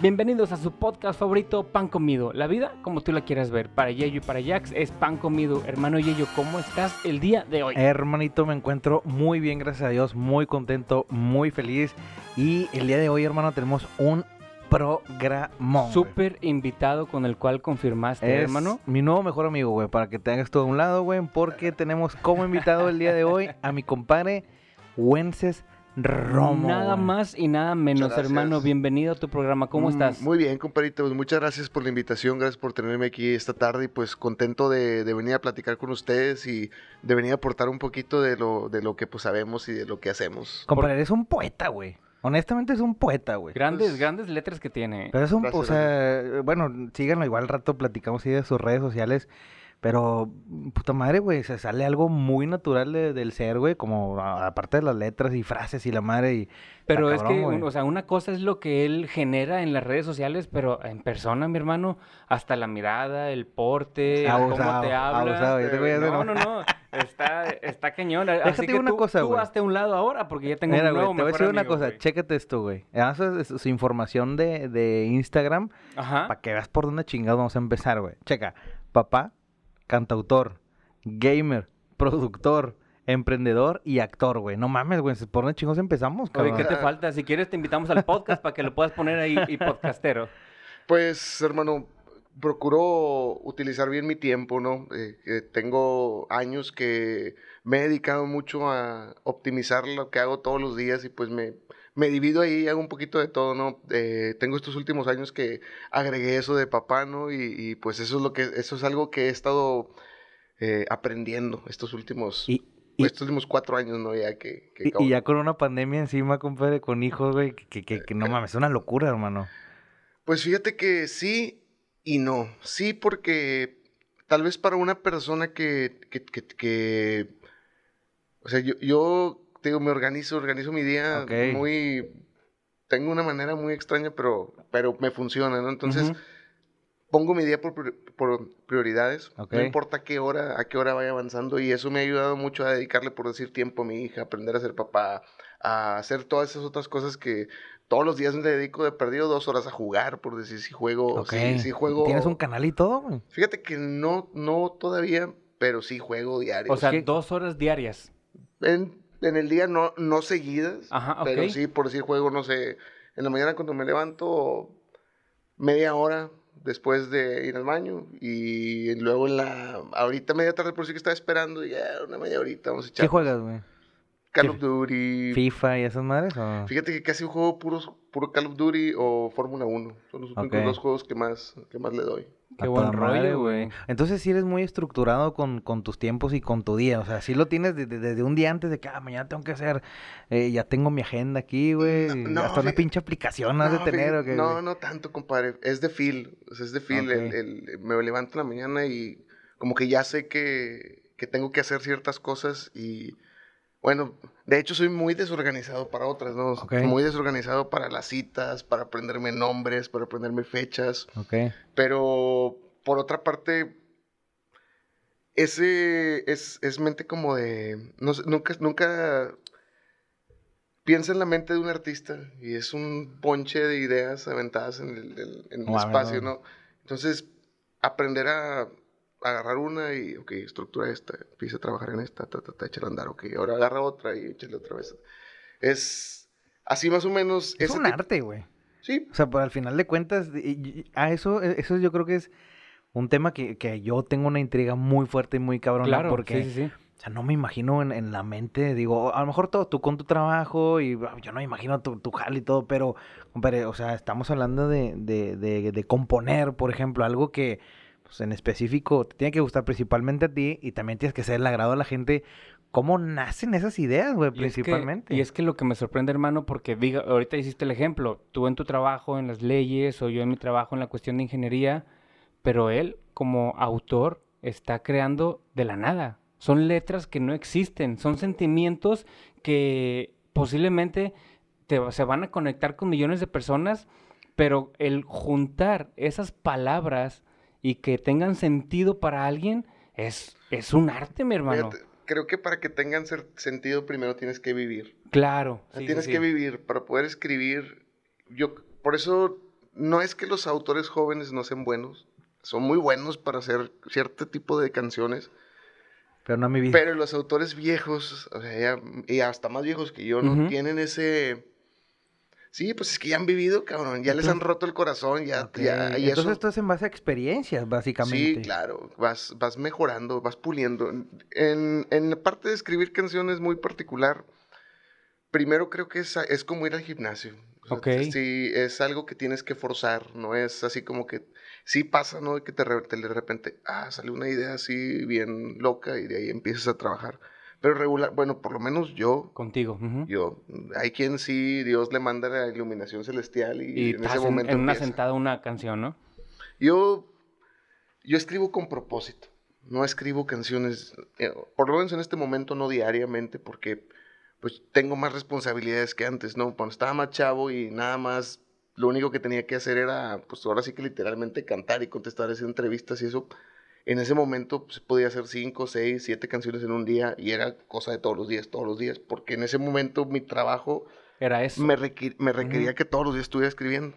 Bienvenidos a su podcast favorito, Pan Comido. La vida como tú la quieras ver. Para Yeyo y para Jax es Pan Comido. Hermano Yeyo, ¿cómo estás el día de hoy? Hermanito, me encuentro muy bien, gracias a Dios, muy contento, muy feliz. Y el día de hoy, hermano, tenemos un programa. Súper invitado con el cual confirmaste, Es hermano. mi nuevo mejor amigo, güey, para que te hagas todo a un lado, güey, porque tenemos como invitado el día de hoy a mi compadre Wences Romo. Nada más y nada menos, hermano. Bienvenido a tu programa. ¿Cómo Mm, estás? Muy bien, compadrito. Pues muchas gracias por la invitación, gracias por tenerme aquí esta tarde y pues contento de, de venir a platicar con ustedes y de venir a aportar un poquito de lo, de lo que pues sabemos y de lo que hacemos. Compadre, eres un poeta, güey. Honestamente es un poeta, güey. Grandes, pues- grandes letras que tiene. Pero es un, Gracias, o sea, bueno, síganlo igual al rato platicamos ahí de sus redes sociales, pero puta madre, güey, se sale algo muy natural de- del ser, güey, como aparte de las letras y frases y la madre y Pero es que, o sea, una cosa es lo que él genera en las redes sociales, pero en persona, mi hermano, hasta la mirada, el porte, cómo te habla. abusado, ya te voy a hacer- No, no, no. Está, está cañón. Así Déjate que una tú, cosa, tú güey. hazte a un lado ahora porque ya tengo Mira, un güey, nuevo te voy a decir una cosa, güey. chécate esto, güey. Eso es su, información de, de Instagram para que veas por dónde chingados vamos a empezar, güey. Checa, papá, cantautor, gamer, productor, emprendedor y actor, güey. No mames, güey, ¿por dónde chingados empezamos, Oye, cabrón? ¿qué te falta? Si quieres te invitamos al podcast para que lo puedas poner ahí y podcastero. Pues, hermano, procuro utilizar bien mi tiempo, ¿no? Eh, tengo años que me he dedicado mucho a optimizar lo que hago todos los días y pues me, me divido ahí y hago un poquito de todo, ¿no? Eh, tengo estos últimos años que agregué eso de papá, ¿no? Y, y, pues eso es lo que, eso es algo que he estado eh, aprendiendo estos últimos, Y, y- estos últimos cuatro años, ¿no? Ya que, que y- ya con una pandemia encima, compadre, con hijos, güey, que, que, que- no mames, es una locura, hermano. Pues fíjate que sí y no. Sí, porque tal vez para una persona que, que, que- que- o sea, yo, yo te digo, me organizo, organizo mi día muy, tengo una manera muy extraña, pero, pero me funciona, ¿no? Entonces, pongo mi día por, prior- por prioridades, no importa a qué hora, a qué hora vaya avanzando, y eso me ha ayudado mucho a dedicarle, por decir, tiempo a mi hija, aprender a ser papá, a hacer todas esas otras cosas que todos los días me dedico de perdido dos horas a jugar, por decir, si juego, si, si juego. ¿Tienes un canal y todo, güey? Fíjate que no, no todavía, pero sí juego diario. O sea, ¿Qué? dos horas diarias. en, en el día no, no seguidas, Ajá, pero sí, por decir juego, no sé, en la mañana cuando me levanto, media hora después de ir al baño y luego en la, ahorita media tarde por si que estaba esperando, y ya una media horita vamos a echar ¿Qué juegas, güey? Call of Duty. ¿FIFA y esas madres? o? Fíjate que casi juego puros, puro Call of Duty o Fórmula 1. Son los únicos dos juegos que más, que más le doy. Qué A buen rollo, güey. Entonces sí eres muy estructurado con, con tus tiempos y con tu día. O sea, sí lo tienes desde, desde un día antes de que ah, mañana tengo que hacer. eh, ya tengo mi agenda aquí, güey. No, no, Hasta una pinche aplicación has de tener. fíjate- ¿o qué, no, no tanto, compadre. Es de feel. o sea, es de feel. el- el- me levanto en la mañana y como que ya sé que, que tengo que hacer ciertas cosas y bueno, de hecho soy muy desorganizado para otras, ¿no? Ok. Muy desorganizado para las citas, para aprenderme nombres, para aprenderme fechas. Ok. Pero por otra parte, ese es, es mente como de. No sé, nunca, nunca piensa en la mente de un artista y es un ponche de ideas aventadas en el, en espacio. ¿no? Entonces, aprender a agarrar una y, ok, estructura esta, empieza a trabajar en esta, ta, ta, ta, échale a andar, ok, ahora agarra otra y échale otra vez. Es así más o menos. Es un arte, güey. Sí, O sea, pues al final de cuentas, y- y- a eso, eso yo creo que es un tema que, que yo tengo una intriga muy fuerte y muy cabrona. Claro, porque, sí, sí, sí. o sea, no me imagino en, en la mente, digo, a lo mejor todo, tú con tu trabajo y ah, yo no me imagino tu, tu jale y todo, pero, compadre, o sea, estamos hablando de, de, de, de componer, por ejemplo, algo que, pues en específico, te tiene que gustar principalmente a ti y también tienes que ser el agrado a la gente. ¿Cómo nacen esas ideas, güey, Y es que- principalmente? y es que lo que me sorprende, hermano, porque diga, ahorita hiciste el ejemplo, tú en tu trabajo en las leyes o yo en mi trabajo en la cuestión de ingeniería, pero él como autor está creando de la nada. Son letras que no existen, son sentimientos que posiblemente te, se van a conectar con millones de personas, pero el juntar esas palabras y que tengan sentido para alguien es, es un arte, mi hermano. fíjate, creo que para que tengan ser- sentido primero tienes que vivir. Claro. O sea, sí, tienes sí. que vivir para poder escribir. Yo, por eso no es que los autores jóvenes no sean buenos, son muy buenos para hacer cierto tipo de canciones. Pero no mi vida. Pero los autores viejos, o sea, ya- y hasta más viejos que yo, no Ujú. tienen ese... Sí, pues es que ya han vivido, cabrón, ya les han roto el corazón, ya... Ya y Entonces eso- esto es en base a experiencias, básicamente. Sí, claro, vas, vas mejorando, vas puliendo. En, en la parte de escribir canciones muy particular, primero creo que es, es como ir al gimnasio. O sea, Ok. Sí, es algo que tienes que forzar, no es así como que, sí pasa, ¿no? Que te- de repente, ah, sale una idea así bien loca y de ahí empiezas a trabajar. Pero regular, bueno, por lo menos yo, Contigo. ujú. yo, hay quien sí, Dios le manda la iluminación celestial y, Y en ese en, momento en una empieza. sentada una canción, ¿no? Yo, yo escribo con propósito. No escribo canciones, eh, por lo menos en este momento no diariamente, porque pues tengo más responsabilidades que antes, ¿no? Cuando estaba más chavo y nada más, lo único que tenía que hacer era, pues ahora sí que literalmente cantar y contestar esas entrevistas y eso. En ese momento pues, podía hacer cinco, seis, siete canciones en un día y era cosa de todos los días, todos los días, porque en ese momento mi trabajo Era eso. me, requir- me requería que todos los días estuviera escribiendo.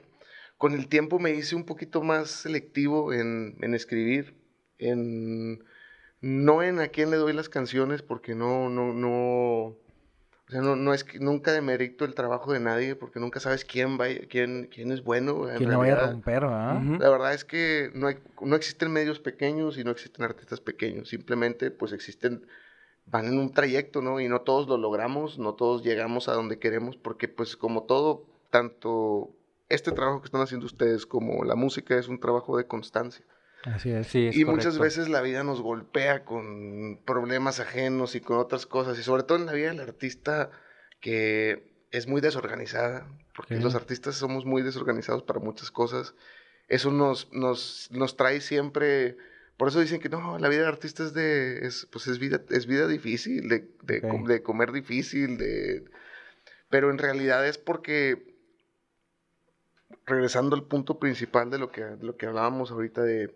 Con el tiempo me hice un poquito más selectivo en, en escribir, en no en a quién le doy las canciones, porque no, no, no, o sea, no, no es que nunca demerito el trabajo de nadie, porque nunca sabes quién va, quién, quién es bueno. en Que no vaya a realidad. romper, ¿verdad? Ujú. La verdad es que no, hay- no existen medios pequeños y no existen artistas pequeños. Simplemente, pues existen, van en un trayecto, ¿no? Y no todos lo logramos, no todos llegamos a donde queremos, porque pues como todo, tanto este trabajo que están haciendo ustedes como la música es un trabajo de constancia. Así es. Sí, es y muchas correcto. veces la vida nos golpea con problemas ajenos y con otras cosas, y sobre todo en la vida del artista que es muy desorganizada, porque Sí. los artistas somos muy desorganizados para muchas cosas. Eso nos, nos, nos trae siempre, por eso dicen que no, la vida del artista es de, es, pues es vida, es vida difícil, de, de, Ok. com- de comer difícil, de... Pero en realidad es porque, regresando al punto principal de lo que, de lo que hablábamos ahorita de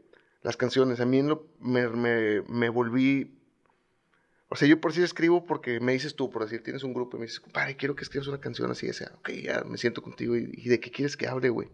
las canciones, a mí lo- me, me, me volví... O sea, yo por sí escribo porque me dices tú, por decir, tienes un grupo y me dices, compadre, quiero que escribas una canción así, o sea, ok, ya me siento contigo. ¿Y, y de qué quieres que hable, güey?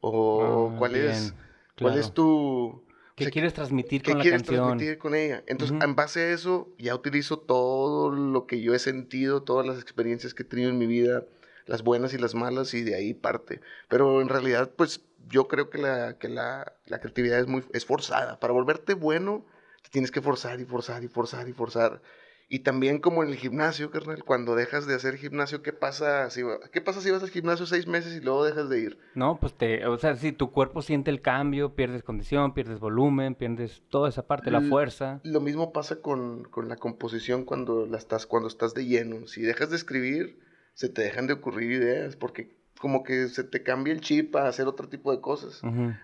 O Ah, cuál es, bien, cuál claro. es tu... ¿Qué o sea, quieres transmitir ¿Qué con la quieres canción? transmitir con ella? Entonces, en base a eso, ya utilizo todo lo que yo he sentido, todas las experiencias que he tenido en mi vida, las buenas y las malas, y de ahí parte. Pero en realidad, pues, yo creo que la, que la, la creatividad es muy es forzada. Para volverte bueno, te tienes que forzar y forzar y forzar y forzar. Y también como en el gimnasio, carnal, cuando dejas de hacer gimnasio, ¿qué pasa si, ¿qué pasa si vas al gimnasio seis meses y luego dejas de ir? No, pues te, o sea, si tu cuerpo siente el cambio, pierdes condición, pierdes volumen, pierdes toda esa parte, la fuerza. Lo mismo pasa con, con la composición cuando, la estás, cuando estás de lleno. Si dejas de escribir, se te dejan de ocurrir ideas porque como que se te cambia el chip a hacer otro tipo de cosas.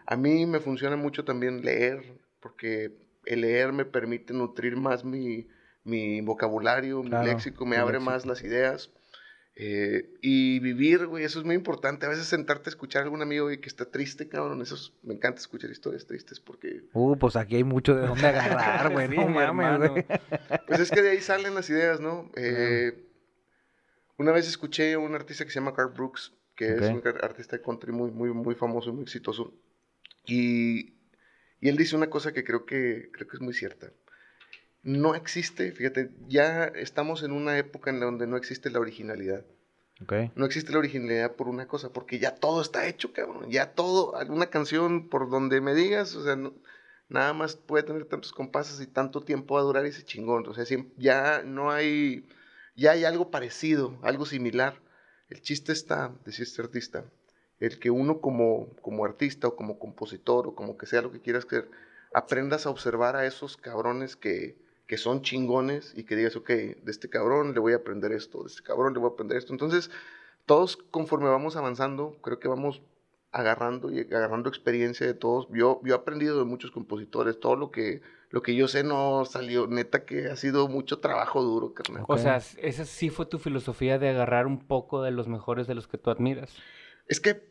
A mí me funciona mucho también leer, porque el leer me permite nutrir más mi, mi vocabulario, Claro, mi léxico, me abre léxico. más las ideas. Eh, y vivir, güey, eso es muy importante. A veces sentarte a escuchar a algún amigo que está triste, cabrón. Eso es- me encanta escuchar historias tristes porque Uh, pues aquí hay mucho de dónde agarrar, güey. Sí, no mames, güey. Pues es que de ahí salen las ideas, ¿no? Eh, Una vez escuché a un artista que se llama Carl Brooks, que es un artista de country muy, muy, muy famoso y muy exitoso. Y, y él dice una cosa que creo que, creo que es muy cierta. No existe, fíjate, ya estamos en una época en donde no existe la originalidad. No existe la originalidad por una cosa, porque ya todo está hecho, cabrón. Ya todo, alguna canción por donde me digas, o sea, no- nada más puede tener tantos compases y tanto tiempo va a durar ese chingón. O sea, ya no hay, ya hay algo parecido, algo similar. El chiste está, decía este artista, el que uno como, como artista o como compositor o como que sea lo que quieras ser, aprendas a observar a esos cabrones que, que son chingones y que digas, ok, de este cabrón le voy a aprender esto, de este cabrón le voy a aprender esto. Entonces, todos conforme vamos avanzando, creo que vamos agarrando y agarrando experiencia de todos. Yo, yo he aprendido de muchos compositores, todo lo que, lo que yo sé no salió, neta que ha sido mucho trabajo duro, carnal. O sea, esa sí fue tu filosofía de agarrar un poco de los mejores de los que tú admiras. Es que,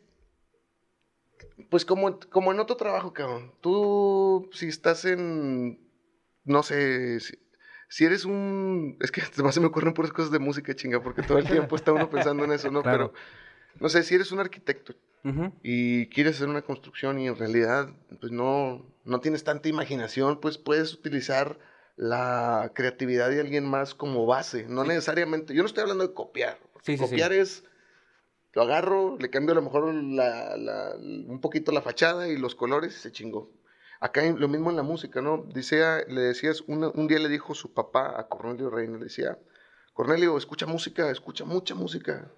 pues como, como en otro trabajo, cabrón, tú si estás en, no sé, si, si eres un, es que además se me ocurren puras cosas de música chinga, porque todo el tiempo está uno pensando en eso, ¿no? Claro. Pero no sé, si eres un arquitecto y quieres hacer una construcción y en realidad pues no, no tienes tanta imaginación, pues puedes utilizar la creatividad de alguien más como base, no necesariamente, yo no estoy hablando de copiar, Sí, sí, sí. copiar es, lo agarro, le cambio a lo mejor la- la- un poquito la fachada y los colores y se chingó. Acá lo mismo en la música, ¿no? Dice, le decías, una- un día le dijo su papá a Cornelio Reina, le decía, Cornelio, escucha música, escucha mucha música.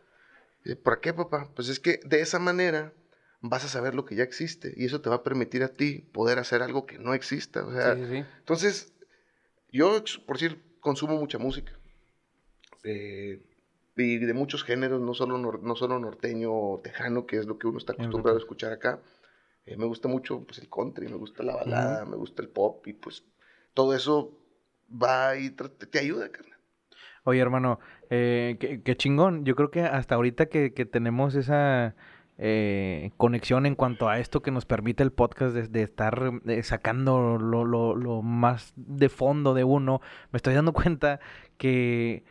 Dice, ¿Por qué, papá? Pues es que de esa manera vas a saber lo que ya existe y eso te va a permitir a ti poder hacer algo que no exista. O sea, Sí, sí, sí. entonces, yo, por decir, consumo mucha música. Eh, y de muchos géneros, no solo, nor- no solo norteño o tejano, que es lo que uno está acostumbrado a escuchar acá. Eh, me gusta mucho pues, el country, me gusta la balada, me gusta el pop y pues todo eso va y te ayuda, carnal. Oye, hermano, eh, qué, chingón. Yo creo que hasta ahorita que, que tenemos esa eh, conexión en cuanto a esto que nos permite el podcast de, estar eh, sacando lo, más de fondo de uno, me estoy dando cuenta que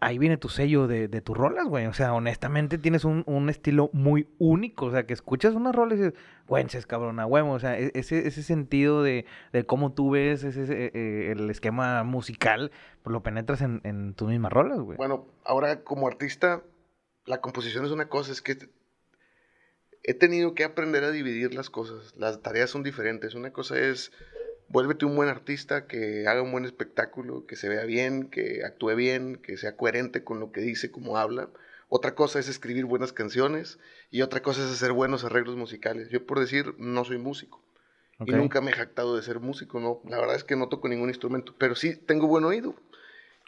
ahí viene tu sello de, de tus rolas, güey. O sea, honestamente tienes un, un estilo muy único. O sea, que escuchas unas rolas y dices, güences, cabrón, a huevo. O sea, e- ese, ese sentido de, de cómo tú ves ese, ese, eh, el esquema musical, pues lo penetras en, en tus mismas rolas, güey. Bueno, ahora como artista, la composición es una cosa, es que he tenido que aprender a dividir las cosas. Las tareas son diferentes. Una cosa es, vuélvete un buen artista, que haga un buen espectáculo, que se vea bien, que actúe bien, que sea coherente con lo que dice, como habla. Otra cosa es escribir buenas canciones y otra cosa es hacer buenos arreglos musicales. Yo por decir, no soy músico. Y nunca me he jactado de ser músico, no. La verdad es que no toco ningún instrumento, pero sí tengo buen oído.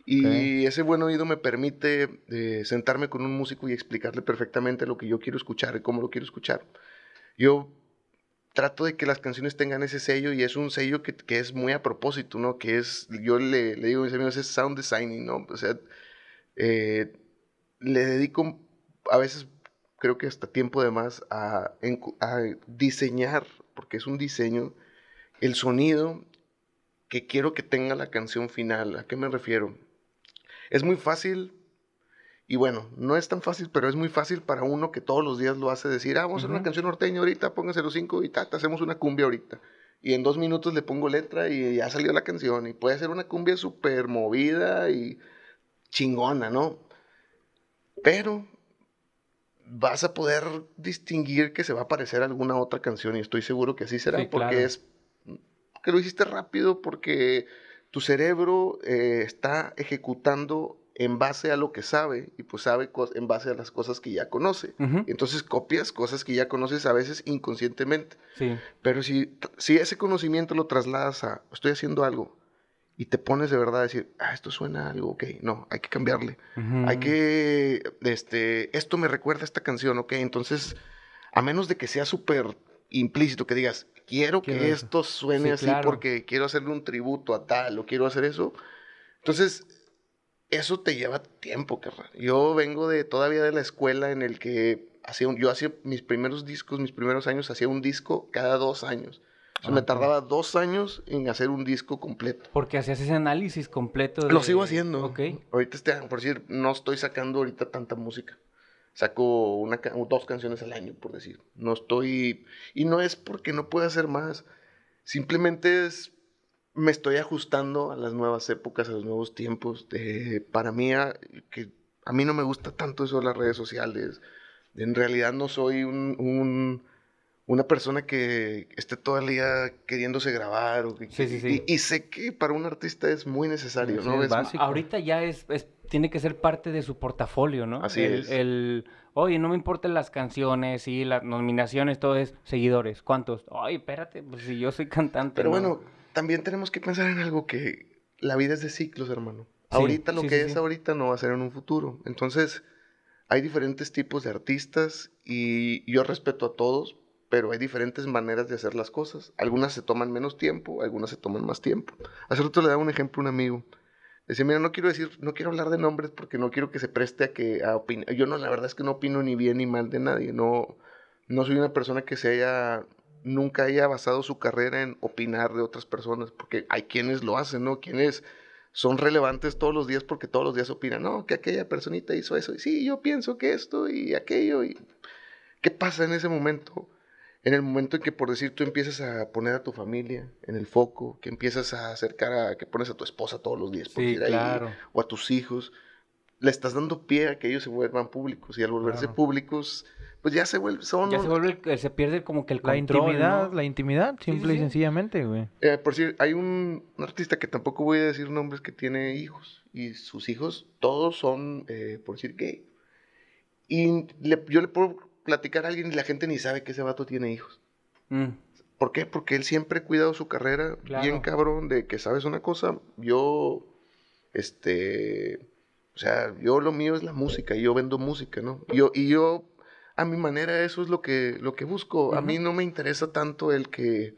Y ese buen oído me permite eh, sentarme con un músico y explicarle perfectamente lo que yo quiero escuchar y cómo lo quiero escuchar. Yo trato de que las canciones tengan ese sello y es un sello que, que es muy a propósito, ¿no? Que es, yo le, le digo a mis amigos, es sound designing, ¿no? O sea, eh, le dedico a veces, creo que hasta tiempo de más, a, a diseñar, porque es un diseño, el sonido que quiero que tenga la canción final. ¿A qué me refiero? Es muy fácil, y bueno, no es tan fácil, pero es muy fácil para uno que todos los días lo hace decir, ah, vamos a hacer una canción norteña ahorita, pónganse los cinco y ta, ta, hacemos una cumbia ahorita. Y en dos minutos le pongo letra y ya salió la canción. Y puede ser una cumbia súper movida y chingona, ¿no? Pero vas a poder distinguir que se va a parecer a alguna otra canción y estoy seguro que así será Sí, porque claro. es que lo hiciste rápido porque tu cerebro eh, está ejecutando en base a lo que sabe y pues sabe en base a las cosas que ya conoce. Entonces copias cosas que ya conoces a veces inconscientemente. Sí. Pero si, si ese conocimiento lo trasladas a estoy haciendo algo y te pones de verdad a decir, ah, esto suena a algo, ok, no, hay que cambiarle. Hay que, este, esto me recuerda a esta canción, ok, entonces, a menos de que sea súper implícito, que digas, quiero que eso. esto suene Sí, así claro. porque quiero hacerle un tributo a tal o quiero hacer eso, entonces, eso te lleva tiempo, carnal. Yo vengo de, todavía de la escuela en el que hacía un- yo hacía mis primeros discos, mis primeros años, hacía un disco cada dos años. O sea, me Ah, tardaba dos años en hacer un disco completo. Porque hacías ese análisis completo. Lo sigo haciendo. Ok. Ahorita, este, por decir, no estoy sacando ahorita tanta música. Saco una, dos canciones al año, por decir. No estoy... Y no es porque no pueda hacer más. Simplemente es... Me estoy ajustando a las nuevas épocas, a los nuevos tiempos. Eh, para mí, a, que a mí no me gusta tanto eso de las redes sociales. En realidad no soy un... un- una persona que esté todo el día queriéndose grabar. O que- Sí, sí, sí. Y, y sé que para un artista es muy necesario, Sí, ¿no? es básico. Ahorita ya es, es- tiene que ser parte de su portafolio, ¿no? Así el, es. El, oye, no me importan las canciones y las nominaciones, todo es seguidores. ¿Cuántos? Ay, espérate, pues si yo soy cantante. Pero ¿no? bueno, también tenemos que pensar en algo que la vida es de ciclos, hermano. Sí, ahorita lo sí, que sí, es ahorita no va a ser en un futuro. Entonces, hay diferentes tipos de artistas y yo respeto a todos, pero hay diferentes maneras de hacer las cosas. Algunas se toman menos tiempo, algunas se toman más tiempo. Hace rato le daba un ejemplo a un amigo. Decía, mira, no quiero decir, no quiero hablar de nombres porque no quiero que se preste a que a opinar. Yo no, la verdad es que no opino ni bien ni mal de nadie. No, no soy una persona que se haya, nunca haya basado su carrera en opinar de otras personas, porque hay quienes lo hacen, ¿no? Quienes son relevantes todos los días porque todos los días opinan, no, que aquella personita hizo eso, y sí, yo pienso que esto y aquello, y ¿qué pasa en ese momento? En el momento en que, por decir, tú empiezas a poner a tu familia en el foco, que empiezas a acercar a, que pones a tu esposa todos los días, por Sí, ahí, claro. o a tus hijos, le estás dando pie a que ellos se vuelvan públicos, y al volverse Claro. públicos, pues ya se vuelven, son... Ya se vuelve, el- se pierde como que el La control, intimidad, ¿no? la intimidad, sí, simple y sencillamente, güey. Eh, por decir, hay un, un artista que tampoco voy a decir nombres que tiene hijos y sus hijos todos son, eh, por decir, gay. Y le- yo le puedo platicar a alguien y la gente ni sabe que ese vato tiene hijos. Mm, ¿Por qué? Porque él siempre ha cuidado su carrera Claro. bien cabrón de que, ¿sabes una cosa? Yo, este, o sea, yo lo mío es la música y yo vendo música, ¿no? Yo, y yo, a mi manera, eso es lo que, lo que busco. A mí no me interesa tanto el que,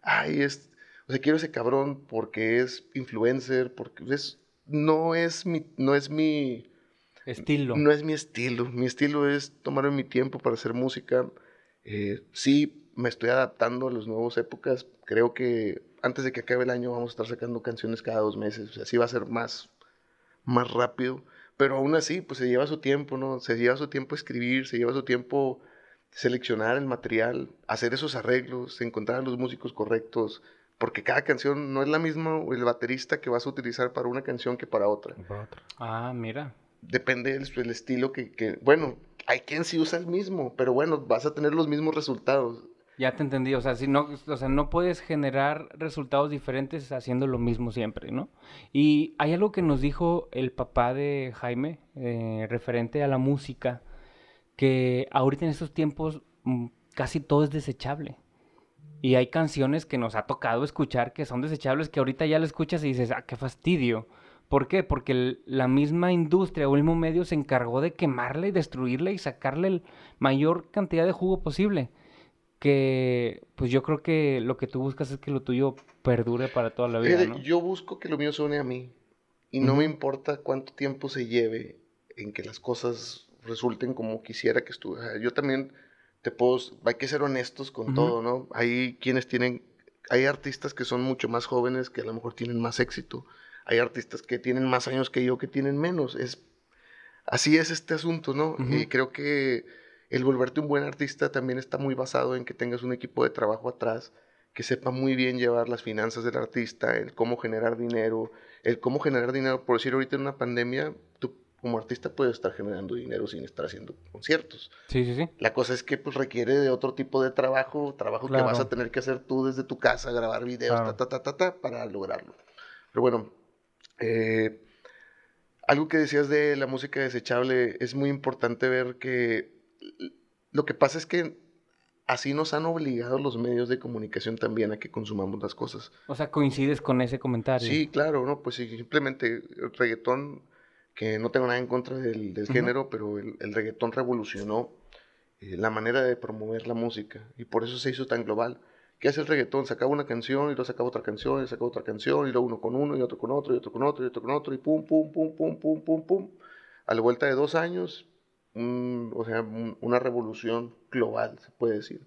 ay, es, o sea, quiero ese cabrón porque es influencer, porque es, no es mi, no es mi, estilo. no es mi estilo. Mi estilo es tomarme mi tiempo para hacer música. Eh, sí, me estoy adaptando a las nuevas épocas. Creo que antes de que acabe el año vamos a estar sacando canciones cada dos meses. O sea, sí va a ser más, más rápido. Pero aún así, pues se lleva su tiempo, ¿no? Se lleva su tiempo escribir, se lleva su tiempo seleccionar el material, hacer esos arreglos, encontrar a los músicos correctos. Porque cada canción no es la misma el baterista que vas a utilizar para una canción que para otra Ah, mira. depende del el estilo que, que- bueno, hay quien sí usa el mismo, pero bueno, vas a tener los mismos resultados. Ya te entendí, o sea, si no, o sea, no puedes generar resultados diferentes haciendo lo mismo siempre, ¿no? Y hay algo que nos dijo el papá de Jaime, eh, referente a la música, que ahorita en estos tiempos mm, casi todo es desechable. Y hay canciones que nos ha tocado escuchar que son desechables, que ahorita ya la escuchas y dices, ah, qué fastidio. ¿Por qué? Porque la misma industria o el mismo medio se encargó de quemarla y destruirla y sacarle el mayor cantidad de jugo posible que pues yo creo que lo que tú buscas es que lo tuyo perdure para toda la vida. Yo busco que lo mío suene a mí y no me importa cuánto tiempo se lleve en que las cosas resulten como quisiera que estuviera. Yo también te puedo, hay que ser honestos con Ujú. todo, ¿no? Hay quienes tienen, hay artistas que son mucho más jóvenes que a lo mejor tienen más éxito. Hay artistas que tienen más años que yo que tienen menos. Es, así es este asunto, ¿no? Y creo que el volverte un buen artista también está muy basado en que tengas un equipo de trabajo atrás que sepa muy bien llevar las finanzas del artista, el cómo generar dinero, el cómo generar dinero, por decir ahorita en una pandemia, tú como artista puedes estar generando dinero sin estar haciendo conciertos. Sí, sí, sí. La cosa es que pues requiere de otro tipo de trabajo, trabajo que vas Claro. a tener que hacer tú desde tu casa, grabar videos, Claro. ta, ta, ta, ta, ta, para lograrlo. Pero bueno, eh, algo que decías de la música desechable, es muy importante ver que lo que pasa es que así nos han obligado los medios de comunicación también a que consumamos las cosas. O sea, coincides con ese comentario. Sí, claro, ¿no? Pues simplemente el reggaetón, que no tengo nada en contra del, del Ujú. género, pero el, el reggaetón revolucionó eh, la manera de promover la música y por eso se hizo tan global. ¿Qué hace el reggaetón? Sacaba una canción y luego sacaba otra canción y sacaba otra canción y luego uno con uno y otro con otro y otro con otro y otro con otro y pum, pum, pum, pum, pum, pum, pum. A la vuelta de dos años, un- o sea, un- una revolución global, se puede decir.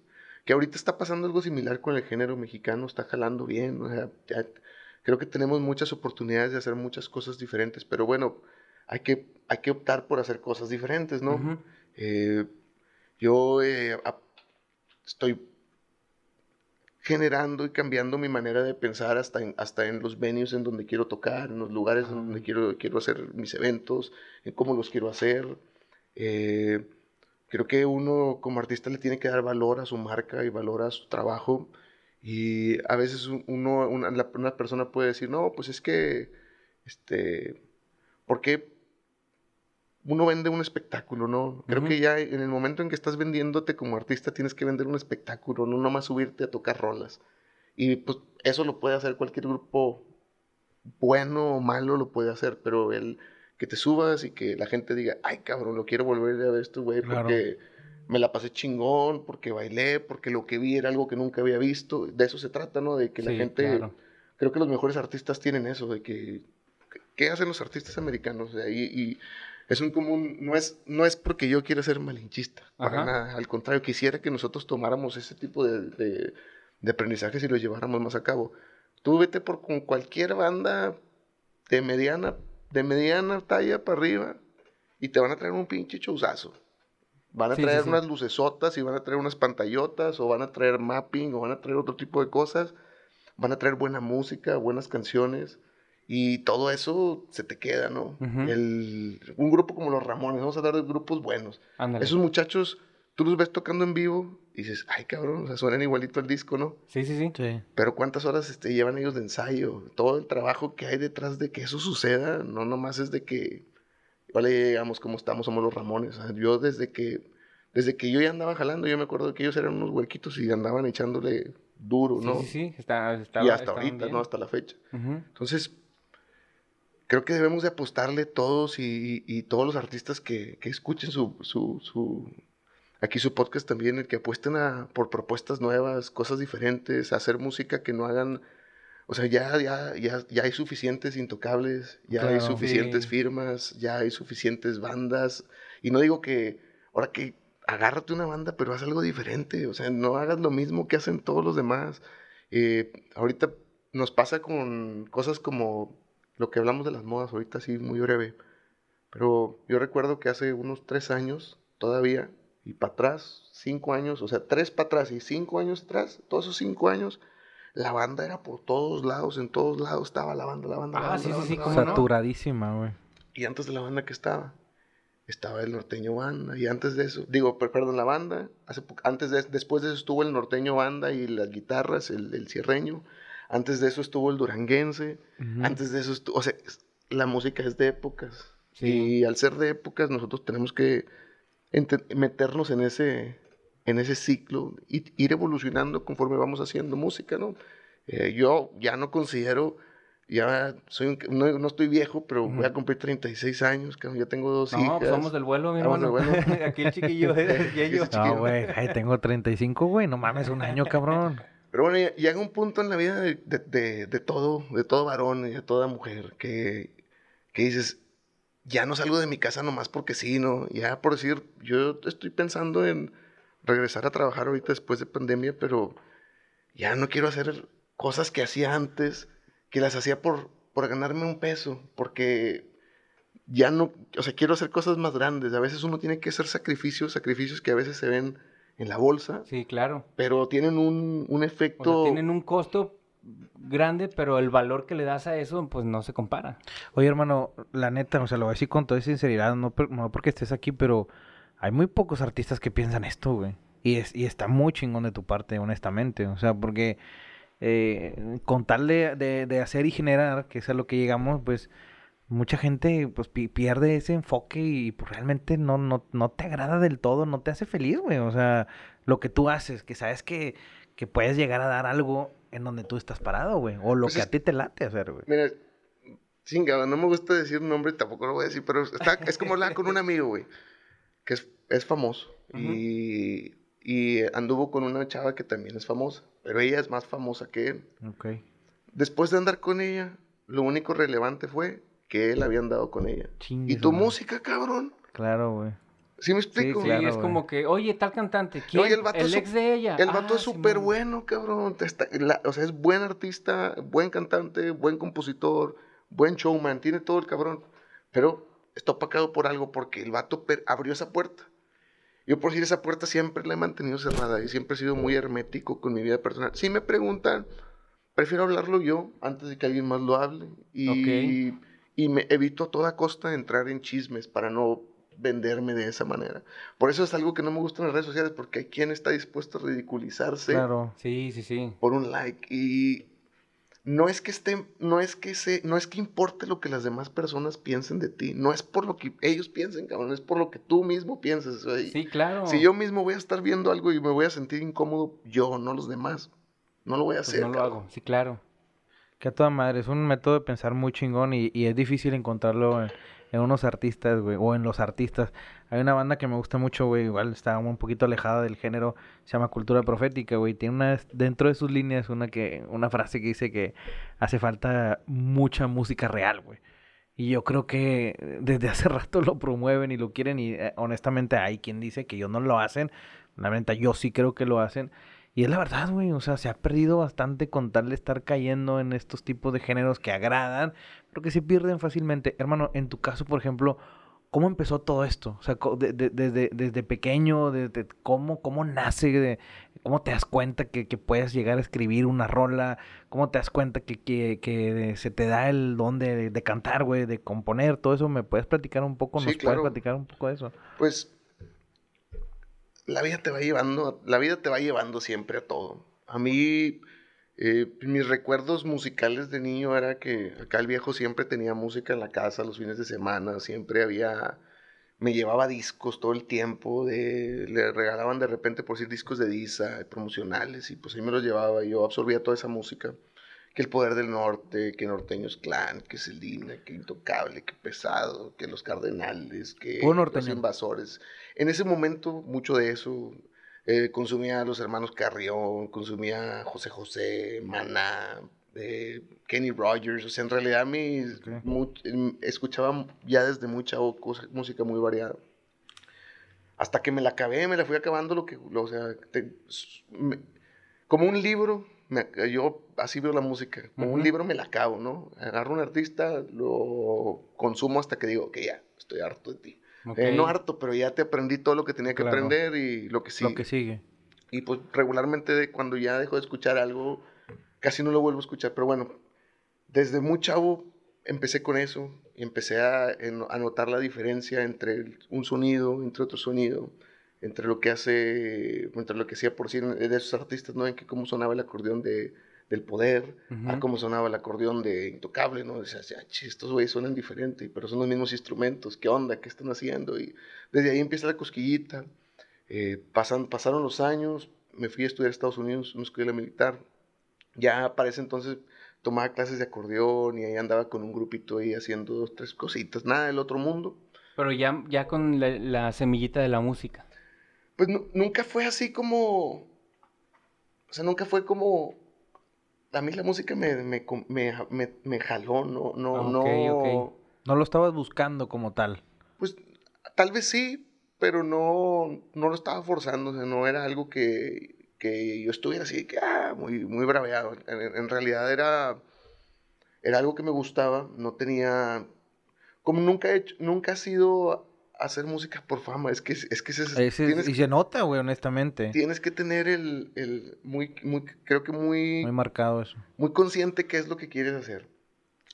Que ahorita está pasando algo similar con el género mexicano, está jalando bien, o sea, ya- creo que tenemos muchas oportunidades de hacer muchas cosas diferentes, pero bueno, hay que, hay que optar por hacer cosas diferentes, ¿no? Eh, yo eh, estoy generando y cambiando mi manera de pensar hasta en, hasta en los venues en donde quiero tocar, en los lugares en donde quiero, quiero hacer mis eventos, en cómo los quiero hacer. Eh, creo que uno como artista le tiene que dar valor a su marca y valor a su trabajo. Y a veces uno, una, persona puede decir, no, pues es que, este, ¿por qué uno vende un espectáculo, no? Creo que ya en el momento en que estás vendiéndote como artista tienes que vender un espectáculo, no nomás subirte a tocar rolas. Y pues eso lo puede hacer cualquier grupo bueno o malo, lo puede hacer, pero el que te subas y que la gente diga, ay cabrón, lo quiero volver a ver esto, güey, Claro. porque me la pasé chingón, porque bailé, porque lo que vi era algo que nunca había visto. De eso se trata, ¿no? De que la Sí, gente, claro. creo que los mejores artistas tienen eso, de que, ¿qué hacen los artistas americanos? O sea, y, es un común, no es, no es porque yo quiera ser malinchista, para Ajá. nada, al contrario, quisiera que nosotros tomáramos ese tipo de, de, de aprendizajes y los lleváramos más a cabo. Tú vete por con cualquier banda de mediana, de mediana talla para arriba y te van a traer un pinche chousazo. Van a Sí, sí, traer sí. unas lucesotas y van a traer unas pantallotas o van a traer mapping o van a traer otro tipo de cosas. Van a traer buena música, buenas canciones y todo eso se te queda, ¿no? El- un grupo como los Ramones, vamos a hablar de grupos buenos. Esos muchachos, tú los ves tocando en vivo y dices, ay cabrón, o sea, suenan igualito al disco, ¿no? Sí, sí, sí. Sí. Pero cuántas horas este, llevan ellos de ensayo, todo el trabajo que hay detrás de que eso suceda, no nomás es de que, vale, ya llegamos como estamos, somos los Ramones. o sea, yo desde que, desde que yo ya andaba jalando, yo me acuerdo que ellos eran unos huequitos y andaban echándole duro, Sí, ¿no? sí, sí. Está, estaba- y hasta ahorita, bien. ¿no? Hasta la fecha. Entonces, creo que debemos de apostarle todos y, y- y todos los artistas que, que escuchen su, su, su- aquí su podcast también, el que apuesten a, por propuestas nuevas, cosas diferentes, hacer música que no hagan, o sea, ya, ya, ya, ya hay suficientes intocables, ya hay suficientes Sí. firmas, ya hay suficientes bandas, y no digo que, ahora que agárrate una banda, pero haz algo diferente, o sea, no hagas lo mismo que hacen todos los demás. Eh, ahorita nos pasa con cosas como lo que hablamos de las modas, ahorita sí, muy breve. Pero yo recuerdo que hace unos tres años todavía, y para atrás, cinco años, o sea, tres para atrás y cinco años atrás, todos esos cinco años, la banda era por todos lados, en todos lados estaba la banda, la banda, la Ah, banda. sí, la sí, banda, sí, la ¿cómo banda. Saturadísima, güey. Y antes de la banda que estaba, estaba el norteño banda. Y antes de eso, digo, per- perdón, la banda. Hace antes de, después de eso estuvo el norteño banda y las guitarras, el, el cierreño. Antes de eso estuvo el duranguense. Ujú. Antes de eso estuvo, o sea, la música es de épocas. Sí. Y al ser de épocas, nosotros tenemos que meternos en ese, en ese ciclo y ir evolucionando conforme vamos haciendo música, ¿no? Eh, yo ya no considero, ya soy un- no, no estoy viejo, pero voy a cumplir 36 años, cabrón, ya tengo dos No, hijas. pues somos del vuelo, mi hermano. vuelo. Aquí el chiquillo es chiquillo. No, güey. Tengo 35, güey. No mames, un año, cabrón. Pero bueno, llega un punto en la vida de, de- de- de todo, de todo varón y de toda mujer que, que dices, ya no salgo de mi casa nomás porque sí, ¿no? Ya por decir, yo estoy pensando en regresar a trabajar ahorita después de pandemia, pero ya no quiero hacer cosas que hacía antes, que las hacía por, por ganarme un peso, porque ya no, o sea, quiero hacer cosas más grandes. A veces uno tiene que hacer sacrificios, sacrificios que a veces se ven en la bolsa, Sí, claro. pero tienen un, un O efecto... sea, tienen un costo grande, pero el valor que le das a eso, pues no se compara. Oye, hermano, la neta, o sea, lo voy a decir con toda sinceridad, no, no porque estés aquí, pero hay muy pocos artistas que piensan esto, güey. Y, es, y está muy chingón de tu parte, honestamente. O sea, porque eh, con tal de, de- hacer y generar, que es a lo que llegamos, pues mucha gente pues pi- pierde ese enfoque y pues, realmente no, no, no te agrada del todo, no te hace feliz, güey. O sea, lo que tú haces, que sabes que, que puedes llegar a dar algo en donde tú estás parado, güey. O lo Pues que es- a ti te late hacer, güey. Mira, chingada, no me gusta decir nombre, tampoco lo voy a decir, pero está, es como hablar con un amigo, güey, que es, es famoso. y, y anduvo con una chava que también es famosa, pero ella es más famosa que él. Ok. Después de andar con ella, lo único relevante fue que él había andado con ella. Chingue ¿Y tu madre. música, cabrón? Claro, güey. ¿Sí me explico? Sí, claro, es güey. como que, oye, tal cantante, ¿quién? Oye, el vato es su- ex de ella. El vato Ah, es súper bueno, cabrón. Está- la- o sea, es buen artista, buen cantante, buen compositor, buen showman, tiene todo el cabrón. Pero está opacado por algo porque el vato per- abrió esa puerta. Yo por decir esa puerta siempre la he mantenido cerrada y siempre he sido muy hermético con mi vida personal. Si me preguntan, prefiero hablarlo yo antes de que alguien más lo hable. Y, y me evito a toda costa entrar en chismes para no venderme de esa manera. Por eso es algo que no me gusta en las redes sociales, porque hay quien está dispuesto a ridiculizarse Claro. Sí, sí, sí. por un like. Y no es que esté, no es que se, no es que importe lo que las demás personas piensen de ti. No es por lo que ellos piensen, cabrón, es por lo que tú mismo pienses. o sea, y Sí, claro. Si yo mismo voy a estar viendo algo y me voy a sentir incómodo, yo, no los demás. No lo voy a Pues hacer. no lo cabrón. hago. Sí, claro. Que a toda madre. Es un método de pensar muy chingón y, y es difícil encontrarlo en, en unos artistas, güey. O en los artistas. Hay una banda que me gusta mucho, güey. Igual está un poquito alejada del género. Se llama Cultura Profética, güey. Tiene una... Dentro de sus líneas una, que, una frase que dice que hace falta mucha música real, güey. Y yo creo que desde hace rato lo promueven y lo quieren y eh, honestamente hay quien dice que ellos no lo hacen. La neta, yo sí creo que lo hacen. Y es la verdad, güey, o sea, se ha perdido bastante con tal de estar cayendo en estos tipos de géneros que agradan, porque se pierden fácilmente. Hermano, en tu caso, por ejemplo, ¿cómo empezó todo esto? O sea, de- de- desde, desde pequeño, desde cómo, cómo nace, de, cómo te das cuenta que, que puedes llegar a escribir una rola, cómo te das cuenta que, que, que se te da el don de, de cantar, güey, de componer, todo eso. ¿Me puedes platicar un poco? Sí, ¿Nos claro. puedes platicar un poco de eso? Pues la vida te va llevando, la vida te va llevando siempre a todo. A mí, eh, mis recuerdos musicales de niño era que acá el viejo siempre tenía música en la casa los fines de semana, siempre había, me llevaba discos todo el tiempo, de, le regalaban de repente por decir discos de Disa, promocionales, y pues ahí me los llevaba, y yo absorbía toda esa música. Que el poder del norte, que norteños clan, que Selena, que intocable, que pesado, que los cardenales, que los invasores. En ese momento, mucho de eso. Eh, consumía a los hermanos Carrión, consumía a José José, Maná, eh, Kenny Rogers. O sea, en realidad mis, Ok. mu- em, escuchaba ya desde mucha música muy variada. Hasta que me la acabé, me la fui acabando lo que, lo- o sea, te- s- me- como un libro, me- yo así veo la música, como un libro me la acabo, ¿no? Agarro un artista, lo consumo hasta que digo, que ya, estoy harto de ti. Eh, no harto, pero ya te aprendí todo lo que tenía que Claro. aprender y lo que sí. Lo que sigue. Y pues regularmente cuando ya dejo de escuchar algo, casi no lo vuelvo a escuchar. Pero bueno, desde muy chavo empecé con eso y empecé a, notar la diferencia entre un sonido, entre otro sonido, entre lo que hace, entre lo que hacía por sí de esos artistas, ¿no? En que cómo sonaba el acordeón de, del poder, a Ujú. cómo sonaba el acordeón de Intocable, ¿no? Decías, "Ah, estos güeyes suenan diferente, pero son los mismos instrumentos, ¿qué onda? ¿Qué están haciendo? Y desde ahí empieza la cosquillita. Eh, pasan, pasaron los años, me fui a estudiar a Estados Unidos, una escuela militar. Ya para ese entonces tomaba clases de acordeón y ahí andaba con un grupito ahí haciendo dos, tres cositas, nada del otro mundo. Pero ya, ya con la, la semillita de la música. Pues nu- nunca fue así como, o sea, nunca fue como, a mí la música me, me, me, me- jaló, no, no, Ah, no. No lo estabas buscando como tal. Pues tal vez sí, pero no, no lo estaba forzando, o sea, no era algo que, que yo estuviera así, que, ah, muy, muy braveado. En, en realidad era, era algo que me gustaba, no tenía, como nunca he hecho, nunca ha sido hacer música por fama, es que, es que ese es- tienes, y se nota, güey, honestamente. tienes que tener el, el muy, muy, creo que muy, Muy marcado eso. muy consciente qué es lo que quieres hacer.